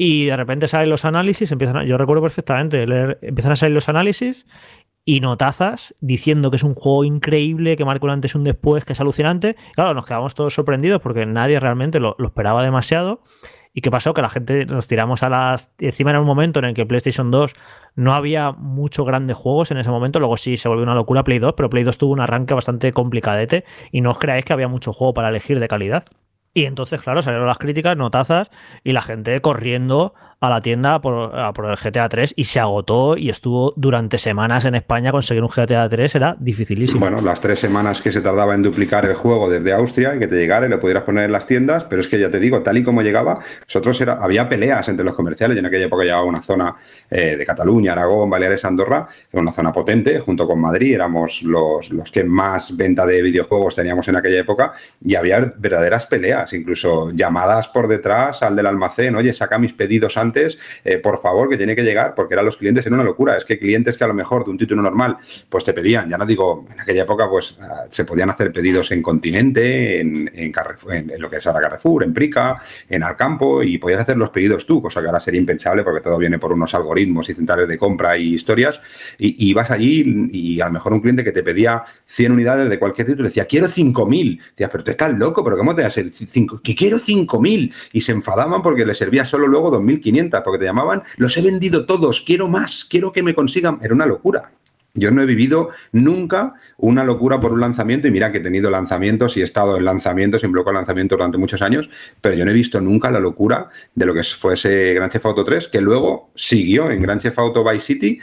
Y de repente salen los análisis, empiezan yo recuerdo perfectamente, empiezan a salir los análisis y notazas diciendo que es un juego increíble, que marca un antes y un después, que es alucinante. Claro, nos quedamos todos sorprendidos porque nadie realmente lo, esperaba demasiado. ¿Y qué pasó? Que la gente nos tiramos a las. Encima era un momento en el que PlayStation 2 no había muchos grandes juegos en ese momento. Luego sí se volvió una locura Play 2, pero Play 2 tuvo un arranque bastante complicadete. Y no os creáis que había mucho juego para elegir de calidad. Y entonces, claro, salieron las críticas, notazas y la gente corriendo a la tienda por, el GTA 3 y se agotó y estuvo durante semanas en España conseguir un GTA 3 era dificilísimo. Bueno, las tres semanas que se tardaba en duplicar el juego desde Austria y que te llegara y lo pudieras poner en las tiendas, pero es que ya te digo, tal y como llegaba, nosotros era, había peleas entre los comerciales y en aquella época llegaba una zona eh, de Cataluña, Aragón, Baleares, Andorra, era una zona potente, junto con Madrid, éramos los, los que más venta de videojuegos teníamos en aquella época y había verdaderas peleas, incluso llamadas por detrás al del almacén, oye, saca mis pedidos antes eh, por favor, que tiene que llegar, porque eran los clientes, era una locura. Es que clientes que a lo mejor de un título normal, pues te pedían, ya no digo, en aquella época, pues ah, se podían hacer pedidos en Continente, en, en, en, lo que es ahora Carrefour, en Prica, en Alcampo, y podías hacer los pedidos tú, cosa que ahora sería impensable porque todo viene por unos algoritmos y centrales de compra y historias. Y, ibas allí y a lo mejor un cliente que te pedía 100 unidades de cualquier título decía, quiero 5.000. Decías, pero tú estás loco, pero ¿cómo te das el 5? Que quiero 5.000. Y se enfadaban porque le servía solo luego 2.500 porque te llamaban, los he vendido todos, quiero más, quiero que me consigan. Era una locura. Yo no he vivido nunca una locura por un lanzamiento y mira que he tenido lanzamientos y he estado en lanzamientos, en bloque de lanzamientos durante muchos años, pero yo no he visto nunca la locura de lo que fuese Grand Theft Auto 3, que luego siguió en Grand Theft Auto Vice City,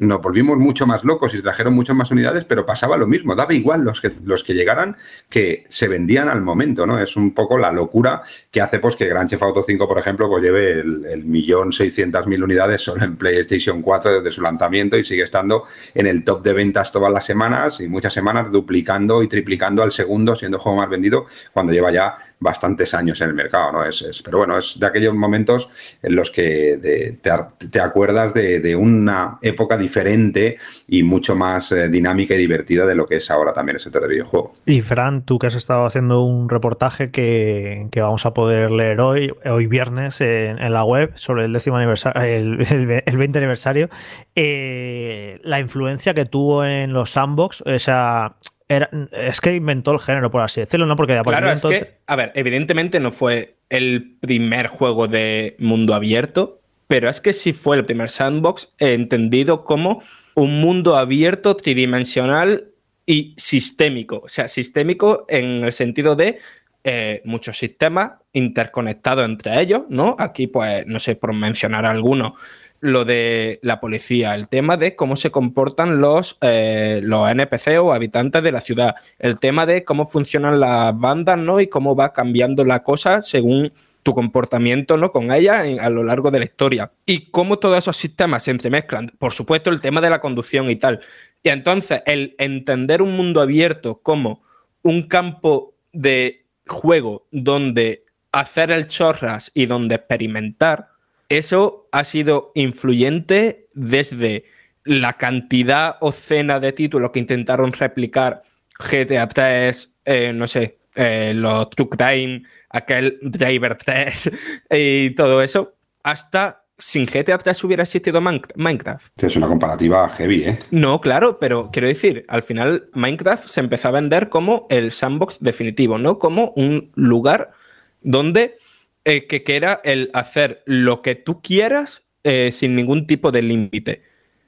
nos volvimos mucho más locos y trajeron muchas más unidades, pero pasaba lo mismo, daba igual los que, los que llegaran que se vendían al momento, ¿no? Es un poco la locura que hace pues que Gran Chef Auto 5, por ejemplo, pues lleve el, millón seiscientas mil unidades solo en PlayStation 4 desde su lanzamiento y sigue estando en el top de ventas todas las semanas y muchas semanas duplicando y triplicando al segundo, siendo el juego más vendido cuando lleva ya bastantes años en el mercado, ¿no? Es, pero bueno, es de aquellos momentos en los que te, acuerdas de, una época diferente y mucho más eh, dinámica y divertida de lo que es ahora también el sector de videojuego. Y Fran, tú que has estado haciendo un reportaje que, vamos a poder leer hoy, hoy viernes en, la web sobre el décimo aniversario, el, 20 aniversario, eh, la influencia que tuvo en los sandbox, esa es que inventó el género, por así decirlo, ¿no? Porque claro, es que, a ver, evidentemente no fue el primer juego de mundo abierto, pero es que sí fue el primer sandbox entendido como un mundo abierto tridimensional y sistémico. O sea, sistémico en el sentido de eh, muchos sistemas interconectados entre ellos, ¿no? Aquí, pues, no sé, por mencionar algunos, lo de la policía, el tema de cómo se comportan los, eh, los NPC o habitantes de la ciudad, el tema de cómo funcionan las bandas, ¿no? Y cómo va cambiando la cosa según tu comportamiento ¿no? con ella a lo largo de la historia. Y cómo todos esos sistemas se entremezclan. Por supuesto, el tema de la conducción y tal. Y entonces, el entender un mundo abierto como un campo de juego donde hacer el chorras y donde experimentar, eso ha sido influyente desde la cantidad ocena de títulos que intentaron replicar GTA 3, eh, no sé, eh, los True Crime, aquel Driver 3 *laughs* y todo eso, hasta sin GTA 3 hubiera existido Minecraft. Es una comparativa heavy, ¿eh? No, claro, pero quiero decir, al final Minecraft se empezó a vender como el sandbox definitivo, ¿no? Como un lugar donde eh, que, era el hacer lo que tú quieras eh, sin ningún tipo de límite.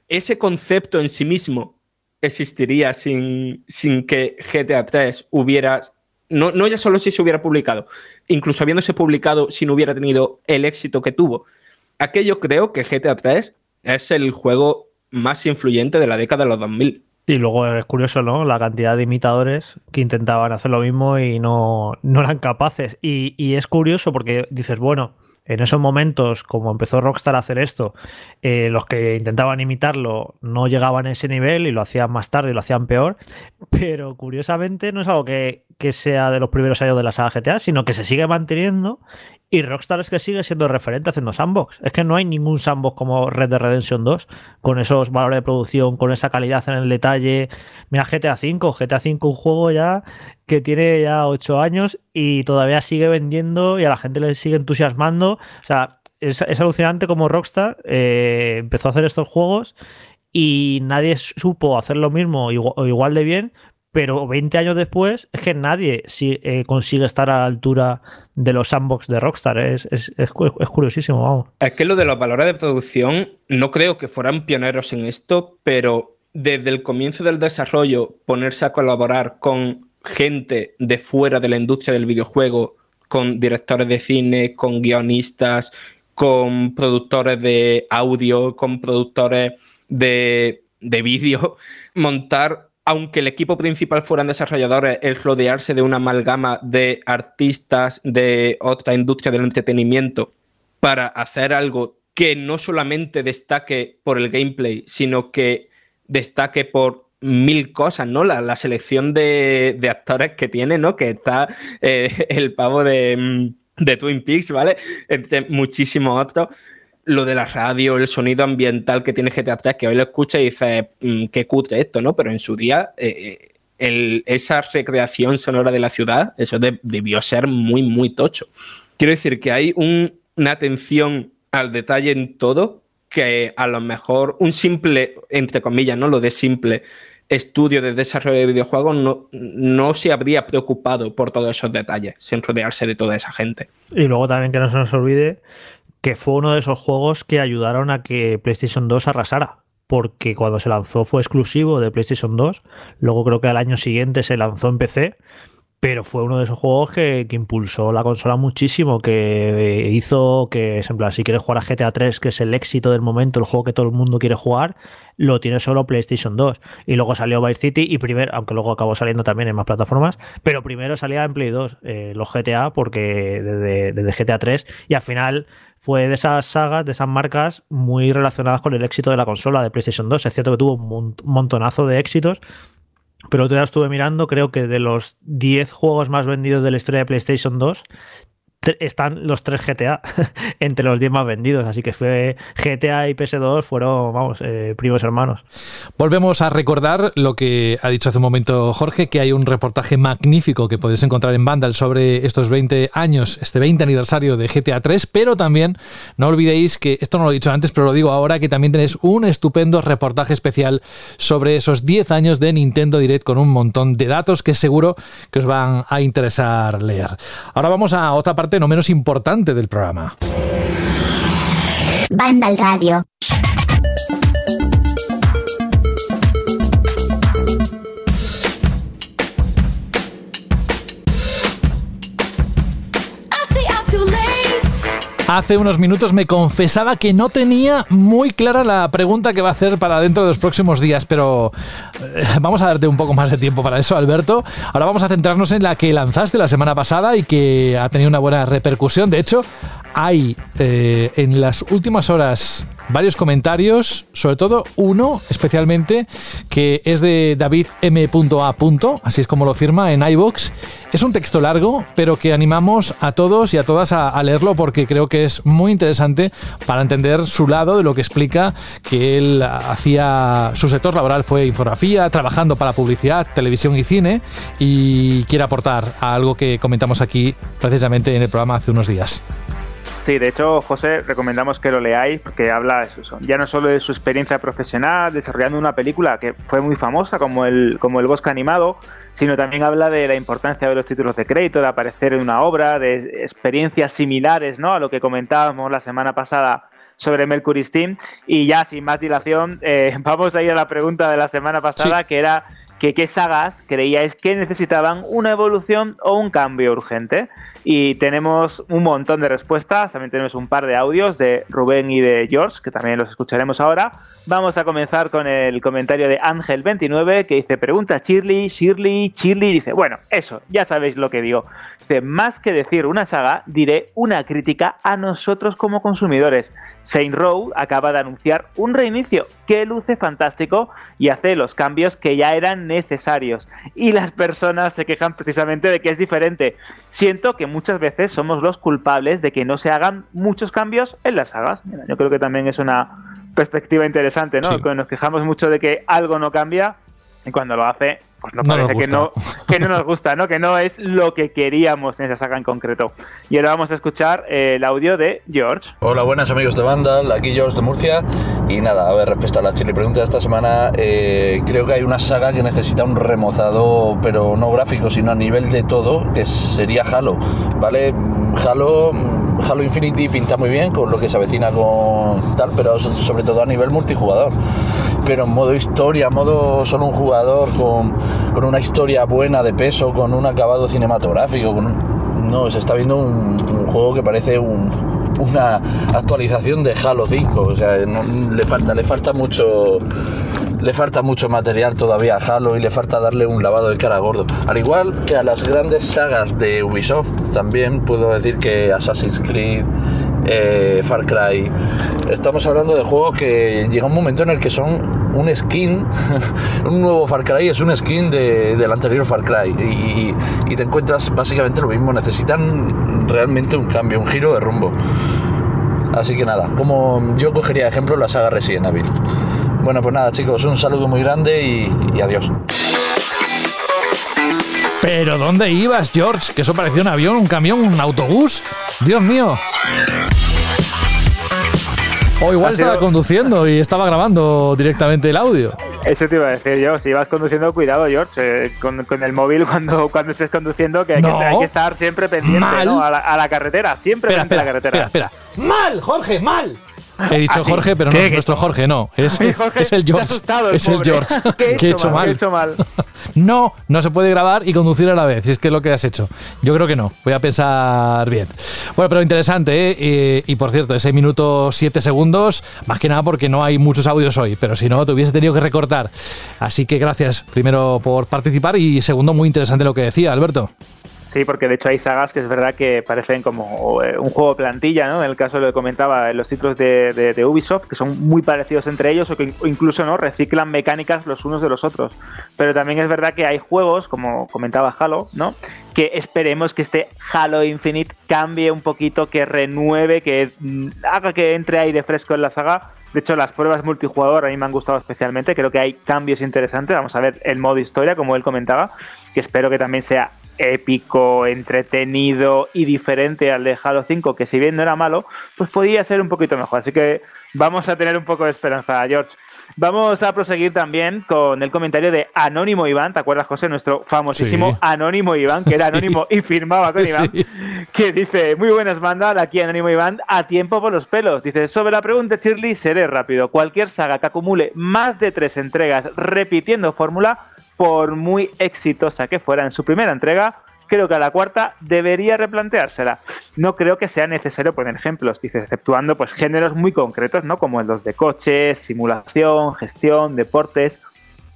Ese concepto en sí mismo existiría sin, sin que GTA 3 hubiera no, no, ya solo si se hubiera publicado, incluso habiéndose publicado si no hubiera tenido el éxito que tuvo. Aquello creo que GTA 3 es el juego más influyente de la década de los 2000. Y luego es curioso, ¿no? La cantidad de imitadores que intentaban hacer lo mismo y no, no eran capaces. Y, y, es curioso porque dices, bueno, en esos momentos, como empezó Rockstar a hacer esto, eh, los que intentaban imitarlo no llegaban a ese nivel y lo hacían más tarde y lo hacían peor. Pero curiosamente no es algo que, sea de los primeros años de la saga GTA, sino que se sigue manteniendo y Rockstar es que sigue siendo referente haciendo sandbox. Es que no hay ningún sandbox como Red Dead Redemption 2, con esos valores de producción, con esa calidad en el detalle. Mira GTA V, GTA V, un juego ya que tiene ya 8 años y todavía sigue vendiendo y a la gente le sigue entusiasmando. O sea, es, alucinante como Rockstar eh, empezó a hacer estos juegos y nadie supo hacer lo mismo o igual de bien, pero 20 años después es que nadie eh, consigue estar a la altura de los sandbox de Rockstar. Es, es, es, curiosísimo, vamos. Es que lo de los valores de producción, no creo que fueran pioneros en esto, pero desde el comienzo del desarrollo, ponerse a colaborar con gente de fuera de la industria del videojuego, con directores de cine, con guionistas, con productores de audio, con productores de, de vídeo, *laughs* montar aunque el equipo principal fueran desarrolladores, el rodearse de una amalgama de artistas de otra industria del entretenimiento para hacer algo que no solamente destaque por el gameplay, sino que destaque por mil cosas, ¿no? La, selección de, actores que tiene, ¿no? Que está eh, *laughs* el pavo de, mm, de Twin Peaks, ¿vale? Entre muchísimos otros lo de la radio, el sonido ambiental que tiene GTA 3, que hoy lo escucha y dice, mm, qué cutre esto, ¿no? Pero en su día, eh, eh, esa recreación sonora de la ciudad, eso debió ser muy, muy tocho. Quiero decir que hay una atención al detalle en todo que a lo mejor un simple, entre comillas, ¿no? Lo de simple estudio de desarrollo de videojuegos no, no se habría preocupado por todos esos detalles, sin rodearse de toda esa gente. Y luego también que no se nos olvide que fue uno de esos juegos que ayudaron a que PlayStation 2 arrasara. Porque cuando se lanzó fue exclusivo de PlayStation 2. Luego creo que al año siguiente se lanzó en PC. Pero fue uno de esos juegos que, impulsó la consola muchísimo, que hizo que, en plan, si quieres jugar a GTA 3, que es el éxito del momento, el juego que todo el mundo quiere jugar, lo tiene solo PlayStation 2. Y luego salió Vice City y primero, aunque luego acabó saliendo también en más plataformas, pero primero salía en Play 2 eh, los GTA, porque desde GTA 3, y al final fue de esas sagas, de esas marcas muy relacionadas con el éxito de la consola de PlayStation 2. Es cierto que tuvo un montonazo de éxitos, pero otro estuve mirando, creo que de los 10 juegos más vendidos de la historia de PlayStation 2, están los tres GTA *laughs* entre los 10 más vendidos. Así que fue GTA y PS2 fueron, vamos, eh, primos hermanos. Volvemos a recordar lo que ha dicho hace un momento Jorge, que hay un reportaje magnífico que podéis encontrar en Vandal sobre estos 20 años, este 20 aniversario de GTA 3, pero también no olvidéis que, esto no lo he dicho antes, pero lo digo ahora, que también tenéis un estupendo reportaje especial sobre esos 10 años de Nintendo Direct con un montón de datos que seguro que os van a interesar leer. Ahora vamos a otra parte no menos importante del programa. Banda al radio. Hace unos minutos me confesaba que no tenía muy clara la pregunta que va a hacer para dentro de los próximos días, pero eh, vamos a darte un poco más de tiempo para eso, Alberto. Ahora vamos a centrarnos en la que lanzaste la semana pasada y que ha tenido una buena repercusión. De hecho, hay eh, en las últimas horas varios comentarios, sobre todo uno especialmente, que es de David M.A. Así es como lo firma en iBox. Es un texto largo, pero que animamos a todos y a todas a, leerlo porque creo que es muy interesante para entender su lado de lo que explica que él hacía. Su sector laboral fue infografía, trabajando para publicidad, televisión y cine, y quiere aportar a algo que comentamos aquí precisamente en el programa hace unos días. Sí, de hecho, José, recomendamos que lo leáis porque habla eso, ya no solo de su experiencia profesional desarrollando una película que fue muy famosa como el, como el Bosque Animado, sino también habla de la importancia de los títulos de crédito, de aparecer en una obra, de experiencias similares ¿no? a lo que comentábamos la semana pasada sobre Mercury Steam. Y ya sin más dilación, eh, *laughs* vamos a ir a la pregunta de la semana pasada, que era que qué sagas creíais que necesitaban una evolución o un cambio urgente. Y tenemos un montón de respuestas, también tenemos un par de audios de Rubén y de George, que también los escucharemos ahora. Vamos a comenzar con el comentario de Ángel29, que dice, pregunta Shirley, Shirley, Shirley, dice, bueno, eso, ya sabéis lo que digo. Dice, más que decir una saga, diré una crítica a nosotros como consumidores. Saint Row acaba de anunciar un reinicio que luce fantástico y hace los cambios que ya eran necesarios. Y las personas se quejan precisamente de que es diferente. Siento que muchas veces somos los culpables de que no se hagan muchos cambios en las sagas. yo creo que también es una perspectiva interesante, ¿no? Nos quejamos mucho de que algo no cambia y cuando lo hace, pues nos parece que, no, que no nos gusta, ¿no? Que no es lo que queríamos en esa saga en concreto. Y ahora vamos a escuchar eh, el audio de George. Hola, buenas amigos de Vandal, aquí George de Murcia. Y nada, a ver, respecto a la chile pregunta de esta semana, eh, creo que hay una saga que necesita un remozado, pero no gráfico, sino a nivel de todo, que sería Halo, ¿vale? Halo Halo Infinity pinta muy bien con lo que se avecina con tal, pero sobre todo a nivel multijugador. Pero en modo historia, modo solo un jugador, con, con una historia buena de peso, con un acabado cinematográfico, no, se está viendo un, juego que parece una actualización de Halo 5. O sea, le falta, le falta mucho le falta mucho material todavía a Halo y le falta darle un lavado de cara gordo. Al igual que a las grandes sagas de Ubisoft, también puedo decir que Assassin's Creed, eh, Far Cry, estamos hablando de juegos que llega un momento en el que son un skin, *laughs* un nuevo Far Cry es un skin del anterior Far Cry y, y te encuentras básicamente lo mismo, necesitan realmente un cambio, un giro de rumbo. Así que nada, como yo cogería de ejemplo la saga Resident Evil. Bueno, pues nada, chicos, un saludo muy grande y, adiós. ¿Pero dónde ibas, George? Que eso parecía un avión, un camión, un autobús. Dios mío. O igual estaba conduciendo y estaba grabando directamente el audio. Eso te iba a decir yo. Si vas conduciendo, cuidado, George, eh, con, el móvil cuando, cuando estés conduciendo, que hay, que, estar siempre pendiente ¿no? a, la, carretera. Siempre pendiente a la carretera. Espera, espera. Mal, Jorge, mal. He dicho ah, Jorge, pero no es nuestro Jorge, no. *laughs* Es, el George. es el George. *laughs* *laughs* ¿Qué he hecho, mal? no, no se puede grabar y conducir a la vez, si es que es lo que has hecho. Yo creo que no. Voy a pensar bien. Bueno, pero interesante, ¿eh? y, por cierto, ese minuto siete segundos, más que nada porque no hay muchos audios hoy, pero si no, te hubiese tenido que recortar. Así que gracias, primero, por participar y segundo, muy interesante lo que decía, Alberto. Sí, porque de hecho hay sagas que es verdad que parecen como eh, un juego plantilla, ¿no? En el caso lo que comentaba, los títulos de, Ubisoft, que son muy parecidos entre ellos o que incluso no reciclan mecánicas los unos de los otros. Pero también es verdad que hay juegos, como comentaba Halo, ¿no? Que esperemos que este Halo Infinite cambie un poquito, que renueve, que mm, haga que entre aire fresco en la saga. De hecho, las pruebas multijugador a mí me han gustado especialmente. Creo que hay cambios interesantes. Vamos a ver el modo historia, como él comentaba, que espero que también sea épico, entretenido y diferente al de Halo 5, que si bien no era malo, pues podía ser un poquito mejor. Así que vamos a tener un poco de esperanza, George. Vamos a proseguir también con el comentario de Anónimo Iván. ¿Te acuerdas, José? Nuestro famosísimo Anónimo Iván, que era *laughs* anónimo y firmaba con Iván, que dice: Muy buenas, bandas. Aquí Anónimo Iván, a tiempo por los pelos. Dice: Sobre la pregunta, Shirley, seré rápido. Cualquier saga que acumule más de tres entregas repitiendo fórmula por muy exitosa que fuera en su primera entrega, creo que a la cuarta debería replanteársela. No creo que sea necesario poner ejemplos, dice, exceptuando pues géneros muy concretos, ¿no? Como los de coches, simulación, gestión, deportes.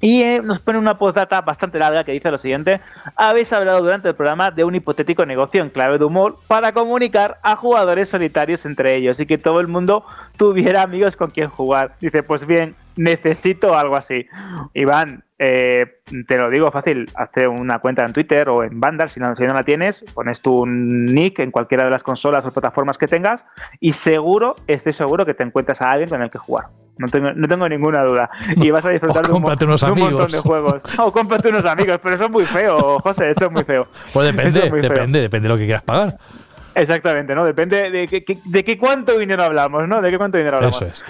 Y eh, nos pone una postdata bastante larga que dice lo siguiente: Habéis hablado durante el programa de un hipotético negocio en clave de humor para comunicar a jugadores solitarios entre ellos y que todo el mundo tuviera amigos con quien jugar. Dice, pues bien, necesito algo así. Iván, eh, te lo digo fácil, hazte una cuenta en Twitter o en Vandal, si no, si no la tienes, pones tu nick en cualquiera de las consolas o plataformas que tengas y seguro, estoy seguro que te encuentras a alguien con el que jugar. No tengo, no tengo ninguna duda. Y vas a disfrutar de, un, montón de juegos. *laughs* O cómprate unos amigos, pero eso es muy feo, José, eso es muy feo. Pues depende, depende, depende de lo que quieras pagar. Exactamente, ¿no? Depende de, qué- de qué cuánto dinero hablamos, ¿no? De qué cuánto dinero hablamos. Eso es.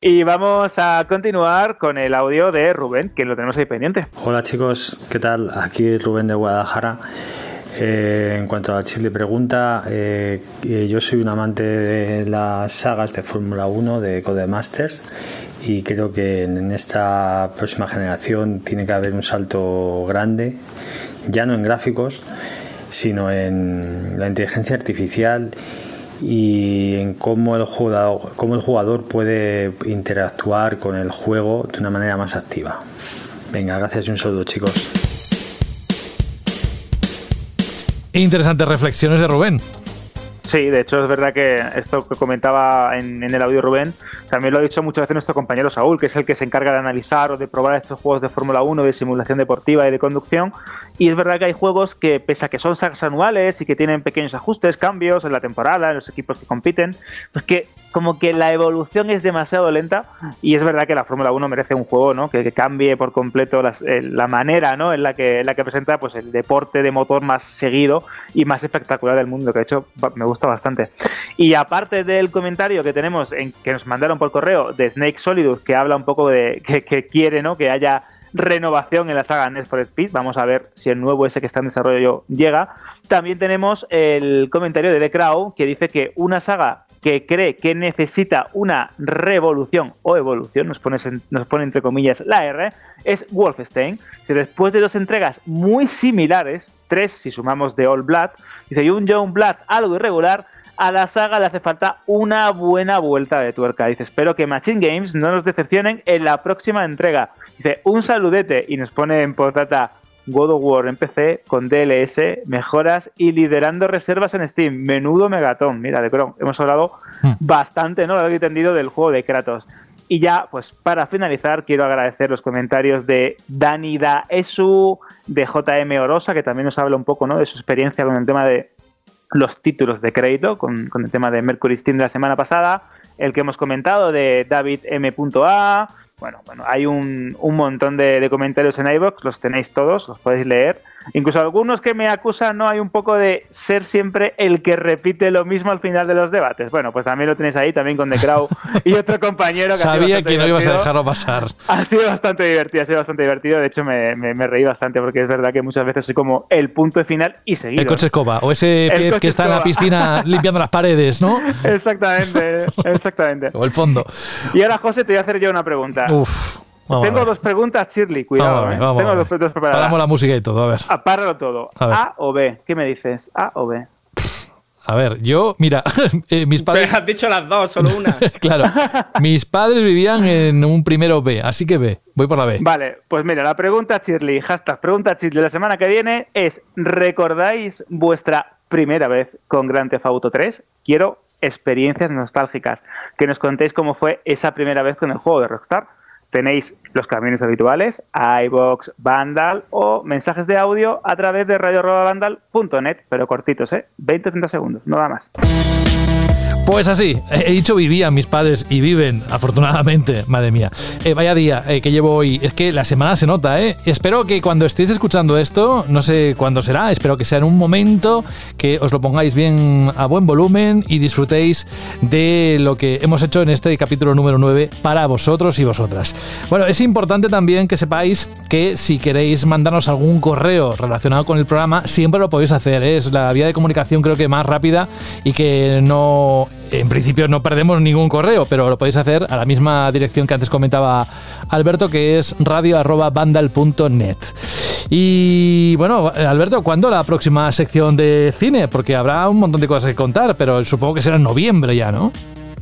Y vamos a continuar con el audio de Rubén, que lo tenemos ahí pendiente. Hola chicos, ¿qué tal? Aquí es Rubén de Guadalajara. Eh, en cuanto a la Chile pregunta, eh, eh, yo soy un amante de las sagas de Fórmula 1 de Codemasters y creo que en esta próxima generación tiene que haber un salto grande, ya no en gráficos, sino en la inteligencia artificial y en cómo el jugador, cómo el jugador puede interactuar con el juego de una manera más activa. Venga, gracias y un saludo chicos. Interesantes reflexiones de Rubén. Sí, de hecho es verdad que esto que comentaba en, en el audio Rubén, también lo ha dicho muchas veces nuestro compañero Saúl, que es el que se encarga de analizar o de probar estos juegos de Fórmula 1, de simulación deportiva y de conducción. Y es verdad que hay juegos que, pese a que son sagas anuales y que tienen pequeños ajustes, cambios en la temporada, en los equipos que compiten, pues que como que la evolución es demasiado lenta y es verdad que la Fórmula 1 merece un juego ¿no? que, que cambie por completo las- eh, la manera ¿no? en, la que, en la que presenta pues, el deporte de motor más seguido y más espectacular del mundo, que de hecho me gusta bastante. Y aparte del comentario que tenemos en, que nos mandaron por correo de Snake Solidus, que habla un poco de que, que quiere ¿no? que haya renovación en la saga Need for Speed. Vamos a ver si el nuevo ese que está en desarrollo llega. También tenemos el comentario de The Crow que dice que una saga que cree que necesita una revolución o evolución, nos pone, entre comillas la R, es Wolfenstein, que después de dos entregas muy similares, tres si sumamos de All Blood, dice, y un Young Blood algo irregular, a la saga le hace falta una buena vuelta de tuerca. Dice, espero que Machine Games no nos decepcionen en la próxima entrega. Dice, un saludete y nos pone en postdata God of War en PC con DLS, mejoras y liderando reservas en Steam. Menudo megatón. Mira, de Chrome, hemos hablado Hmm. bastante, ¿no? Lo he entendido del juego de Kratos. Y ya, pues para finalizar, quiero agradecer los comentarios de Dani Da Esu, de JM Orosa, que también nos habla un poco ¿no? de su experiencia con el tema de los títulos de crédito, con, con el tema de Mercury Steam de la semana pasada, el que hemos comentado de David M.A. Bueno, bueno, hay un, un montón de, de comentarios en iVoox, los tenéis todos, los podéis leer. Incluso algunos que me acusan, ¿no? Hay un poco de ser siempre el que repite lo mismo al final de los debates. Bueno, pues también lo tenéis ahí, también con The Crow y *laughs* otro compañero que Sabía que no ibas a dejarlo pasar. Ha sido bastante divertido, ha sido bastante divertido. De hecho, me, me, me reí bastante porque es verdad que muchas veces soy como el punto de final y seguido. El coche escoba. O ese coche que está en la piscina *laughs* limpiando las paredes, ¿no? Exactamente, exactamente. *laughs* O el fondo. Y ahora, José, te voy a hacer yo una pregunta. Uf. Vamos Tengo dos preguntas, Shirley, cuidado. Vamos a ver, eh. vamos Tengo a ver. dos preguntas preparadas. Paramos la música y todo, a ver. Apárralo todo. A ver. A o B. ¿Qué me dices? A o B. A ver, yo, mira, *laughs* eh, mis padres. Pero has dicho las dos, solo una. *laughs* claro, mis padres vivían en un primero B, así que B, voy por la B. Vale, pues mira, la pregunta Shirley, hashtag pregunta Shirley la semana que viene es ¿recordáis vuestra primera vez con Grand Theft Auto 3? Quiero experiencias nostálgicas, que nos contéis cómo fue esa primera vez con el juego de Rockstar. Tenéis los caminos habituales, iBox, Vandal o mensajes de audio a través de radio.vandal.net, pero cortitos, ¿eh? 20-30 segundos, nada más. Pues así, he dicho vivían mis padres y viven, afortunadamente, *laughs* madre mía. Eh, vaya día eh, que llevo hoy. Es que la semana se nota, ¿eh? Espero que cuando estéis escuchando esto, no sé cuándo será, espero que sea en un momento que os lo pongáis bien a buen volumen y disfrutéis de lo que hemos hecho en este capítulo número 9 para vosotros y vosotras. Bueno, es importante también que sepáis que si queréis mandarnos algún correo relacionado con el programa, siempre lo podéis hacer. ¿eh? Es la vía de comunicación creo que más rápida y que no, en principio no perdemos ningún correo, pero lo podéis hacer a la misma dirección que antes comentaba Alberto, que es radio.vandal.net. Y bueno, Alberto, ¿cuándo la próxima sección de cine? Porque habrá un montón de cosas que contar, pero supongo que será en noviembre ya, ¿no?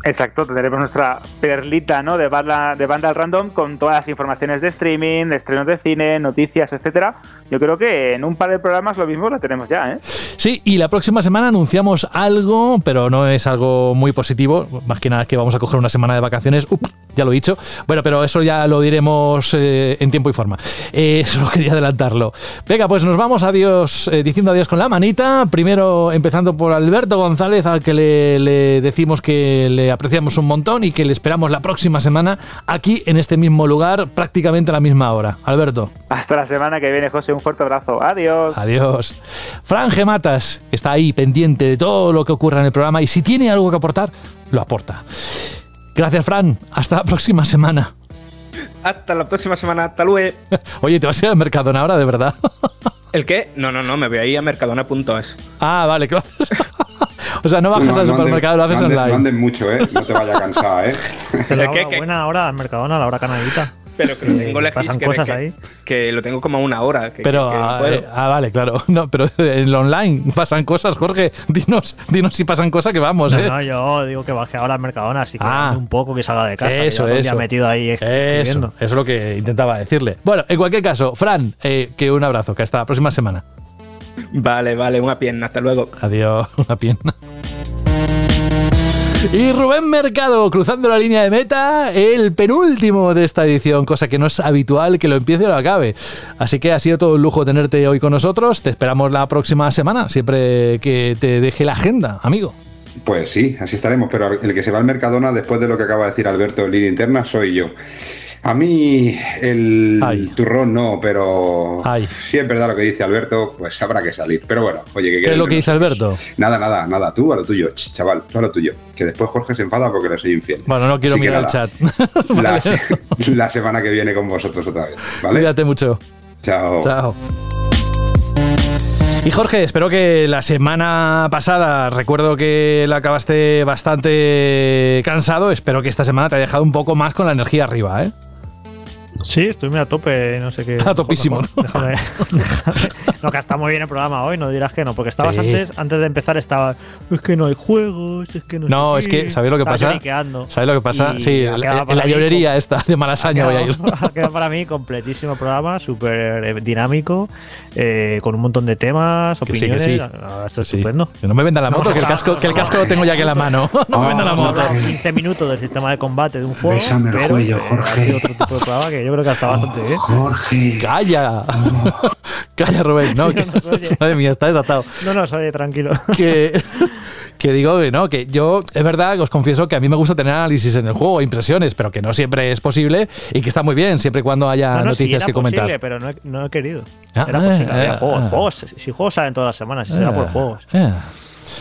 Exacto, tendremos nuestra perlita ¿no? de, banda, de banda random con todas las informaciones de streaming, de estrenos de cine, noticias, etcétera. Yo creo que en un par de programas lo mismo lo tenemos ya, ¿eh? Sí, y la próxima semana anunciamos algo, pero no es algo muy positivo. Más que nada que vamos a coger una semana de vacaciones. Up, ya lo he dicho. Bueno, pero eso ya lo diremos eh, en tiempo y forma. Eh, *laughs* solo quería adelantarlo. Venga, pues nos vamos adiós, eh, diciendo adiós con la manita. Primero empezando por Alberto González, al que le, le decimos que le apreciamos un montón y que le esperamos la próxima semana aquí en este mismo lugar, prácticamente a la misma hora. Alberto. Hasta la semana que viene, José. Un fuerte abrazo. Adiós. Adiós. Fran Gematas está ahí pendiente de todo lo que ocurra en el programa y si tiene algo que aportar, lo aporta. Gracias, Fran. Hasta la próxima semana. Hasta la próxima semana. Hasta luego. *laughs* Oye, ¿te vas a ir al Mercadona ahora, de verdad? *laughs* ¿El qué? No, no, no, me voy a ir a mercadona.es. Ah, vale, claro. *laughs* O sea, no bajas No, al no supermercado, lo haces no anden- online. No anden mucho, ¿eh? No te vaya a cansar, ¿eh? La ¿El qué, qué? buena hora al Mercadona, la hora canadita. Pero que lo Eh, tengo lejos, pasan que, cosas que- ahí. que lo tengo como a una hora. que- Pero, que no ah, puedo. eh, ah, vale, claro. *laughs* No, pero en lo online pasan cosas, Jorge. Dinos, dinos si pasan cosas que vamos, No, ¿eh? no, yo digo que baje ahora al Mercadona, así que Ah. un poco que salga de casa. que Eso, eso. metido ahí Eso, escribiendo. eso es lo que intentaba decirle. Bueno, en cualquier caso, Fran, eh, que un abrazo, que hasta la próxima semana. Vale, vale, una pierna. Hasta luego. Adiós, *laughs* una pierna. Y Rubén Mercado, cruzando la línea de meta, el penúltimo de esta edición, cosa que no es habitual que lo empiece o lo acabe. Así que ha sido todo un lujo tenerte hoy con nosotros. Te esperamos la próxima semana, siempre que te deje la agenda, amigo. Pues sí, así estaremos, pero el que se va al Mercadona después de lo que acaba de decir Alberto en línea interna soy yo. A mí el Ay. turrón no, pero Ay. si es verdad lo que dice Alberto, pues habrá que salir. Pero bueno, oye, ¿Qué quede es lo que dice. Alberto? Nada, nada, nada, tú a lo tuyo, Ch, chaval, tú a lo tuyo. Que después Jorge se enfada porque le soy infiel. Bueno, no quiero Así mirar el chat. *laughs* La, Vale. la semana que viene con vosotros otra vez, ¿vale? Cuídate mucho. Chao. Chao. Y Jorge, espero que la semana pasada, recuerdo que la acabaste bastante cansado, espero que esta semana te haya dejado un poco más con la energía arriba, ¿eh? Sí, estoy muy a tope, no sé qué. Está topísimo, Mejor, mejor, déjame- déjame. No, que está muy bien el programa hoy, no dirás que no, porque estabas Sí. antes, antes de empezar, estaba. Es que no hay juegos, es que no No, sé es qué". que, ¿sabéis lo que Estaba pasa? ¿Sabes lo que pasa? Y Sí, en la mí llorería esta de Malasaña voy a ir. Ha quedado para mí completísimo programa, súper eh, dinámico, eh, con un montón de temas, Que sí, que opiniones. sí. Ah, Esto es Sí. estupendo. Que no me vendan la moto, que el casco, que el casco lo tengo ya aquí en la mano. *laughs* No me vendan la moto. hablado 15 minutos del sistema de combate de un juego. Bésame el pero, cuello, Jorge. Otro tipo de programa que yo creo que está bastante bien. Jorge. ¡Calla! *laughs* ¡Calla, Rubén! No, Sí, que, no nos oye. madre mía, está desatado. No, no, oye, tranquilo. que, que digo que no, que yo, es verdad, que os confieso que a mí me gusta tener análisis en el juego, impresiones, pero que no siempre es posible y que está muy bien, siempre y cuando haya No, no, sí, noticias era que comentar. posible, pero no he, no he querido. Ah, era ah, posible, había ah, juegos. ah. juegos. Si juegos salen todas las semanas, si será por Ah, juegos.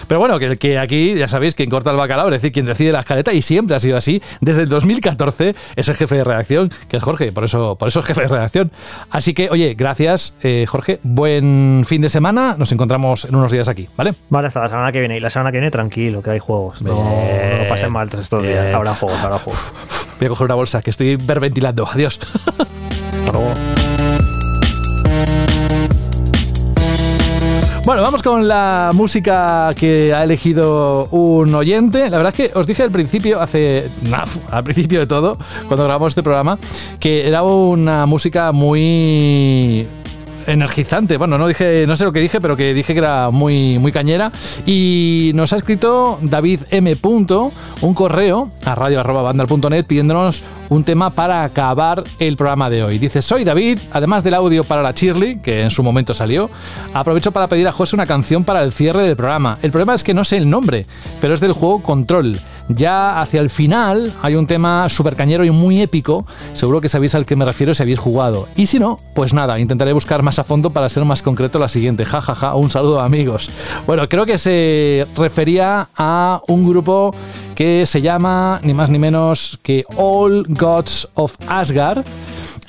Pero bueno, que, que aquí ya sabéis quien corta el bacalao, es decir, quien decide la escaleta y siempre ha sido así. Desde el 2014 es el jefe de redacción, que es Jorge, por eso, por eso es jefe de redacción. Así que, oye, gracias, eh, Jorge. Buen fin de semana. Nos encontramos en unos días aquí, ¿vale? Vale, hasta la semana que viene. Y la semana que viene, tranquilo, que hay juegos. No, Bien. no lo pasen mal todos estos días. Habrá juegos, habrá juegos. Voy a coger una bolsa, que estoy hiperventilando. Adiós. Hasta luego. Bueno, vamos con la música que ha elegido un oyente. La verdad es que os dije al principio, hace. al principio de todo, cuando grabamos este programa, que era una música muy energizante. Bueno, no dije, no sé lo que dije, pero que dije que era muy, muy cañera. Y nos ha escrito David M. Un correo a radio.bandal.net pidiéndonos un tema para acabar el programa de hoy. Dice, soy David, además del audio para la Shirley, que en su momento salió, aprovecho para pedir a José una canción para el cierre del programa. El problema es que no sé el nombre, pero es del juego Control. Ya hacia el final hay un tema súper cañero y muy épico. Seguro que sabéis al que me refiero si habéis jugado. Y si no, pues nada, intentaré buscar más a fondo para ser más concreto la siguiente. Ja, ja, ja. Un saludo, amigos. Bueno, creo que se refería a un grupo que se llama ni más ni menos que All Gods of Asgard.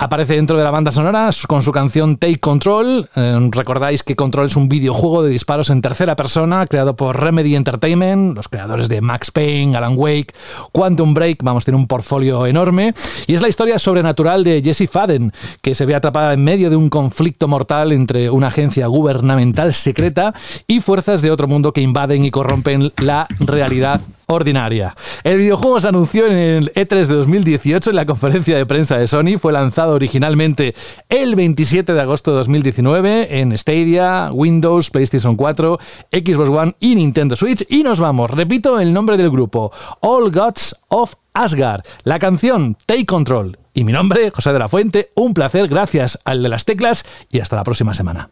Aparece dentro de la banda sonora con su canción Take Control. Eh, Recordáis que Control es un videojuego de disparos en tercera persona creado por Remedy Entertainment, los creadores de Max Payne, Alan Wake, Quantum Break. Vamos, tiene un portfolio enorme. Y es la historia sobrenatural de Jesse Faden, que se ve atrapada en medio de un conflicto mortal entre una agencia gubernamental secreta y fuerzas de otro mundo que invaden y corrompen la realidad ordinaria. El videojuego se anunció en el E3 de 2018 en la conferencia de prensa de Sony. Fue lanzado originalmente el 27 de agosto de 2019 en Stadia, Windows, PlayStation 4, Xbox One y Nintendo Switch. Y nos vamos, repito el nombre del grupo, All Gods of Asgard. La canción Take Control. Y mi nombre, José de la Fuente. Un placer, gracias al de las teclas y hasta la próxima semana.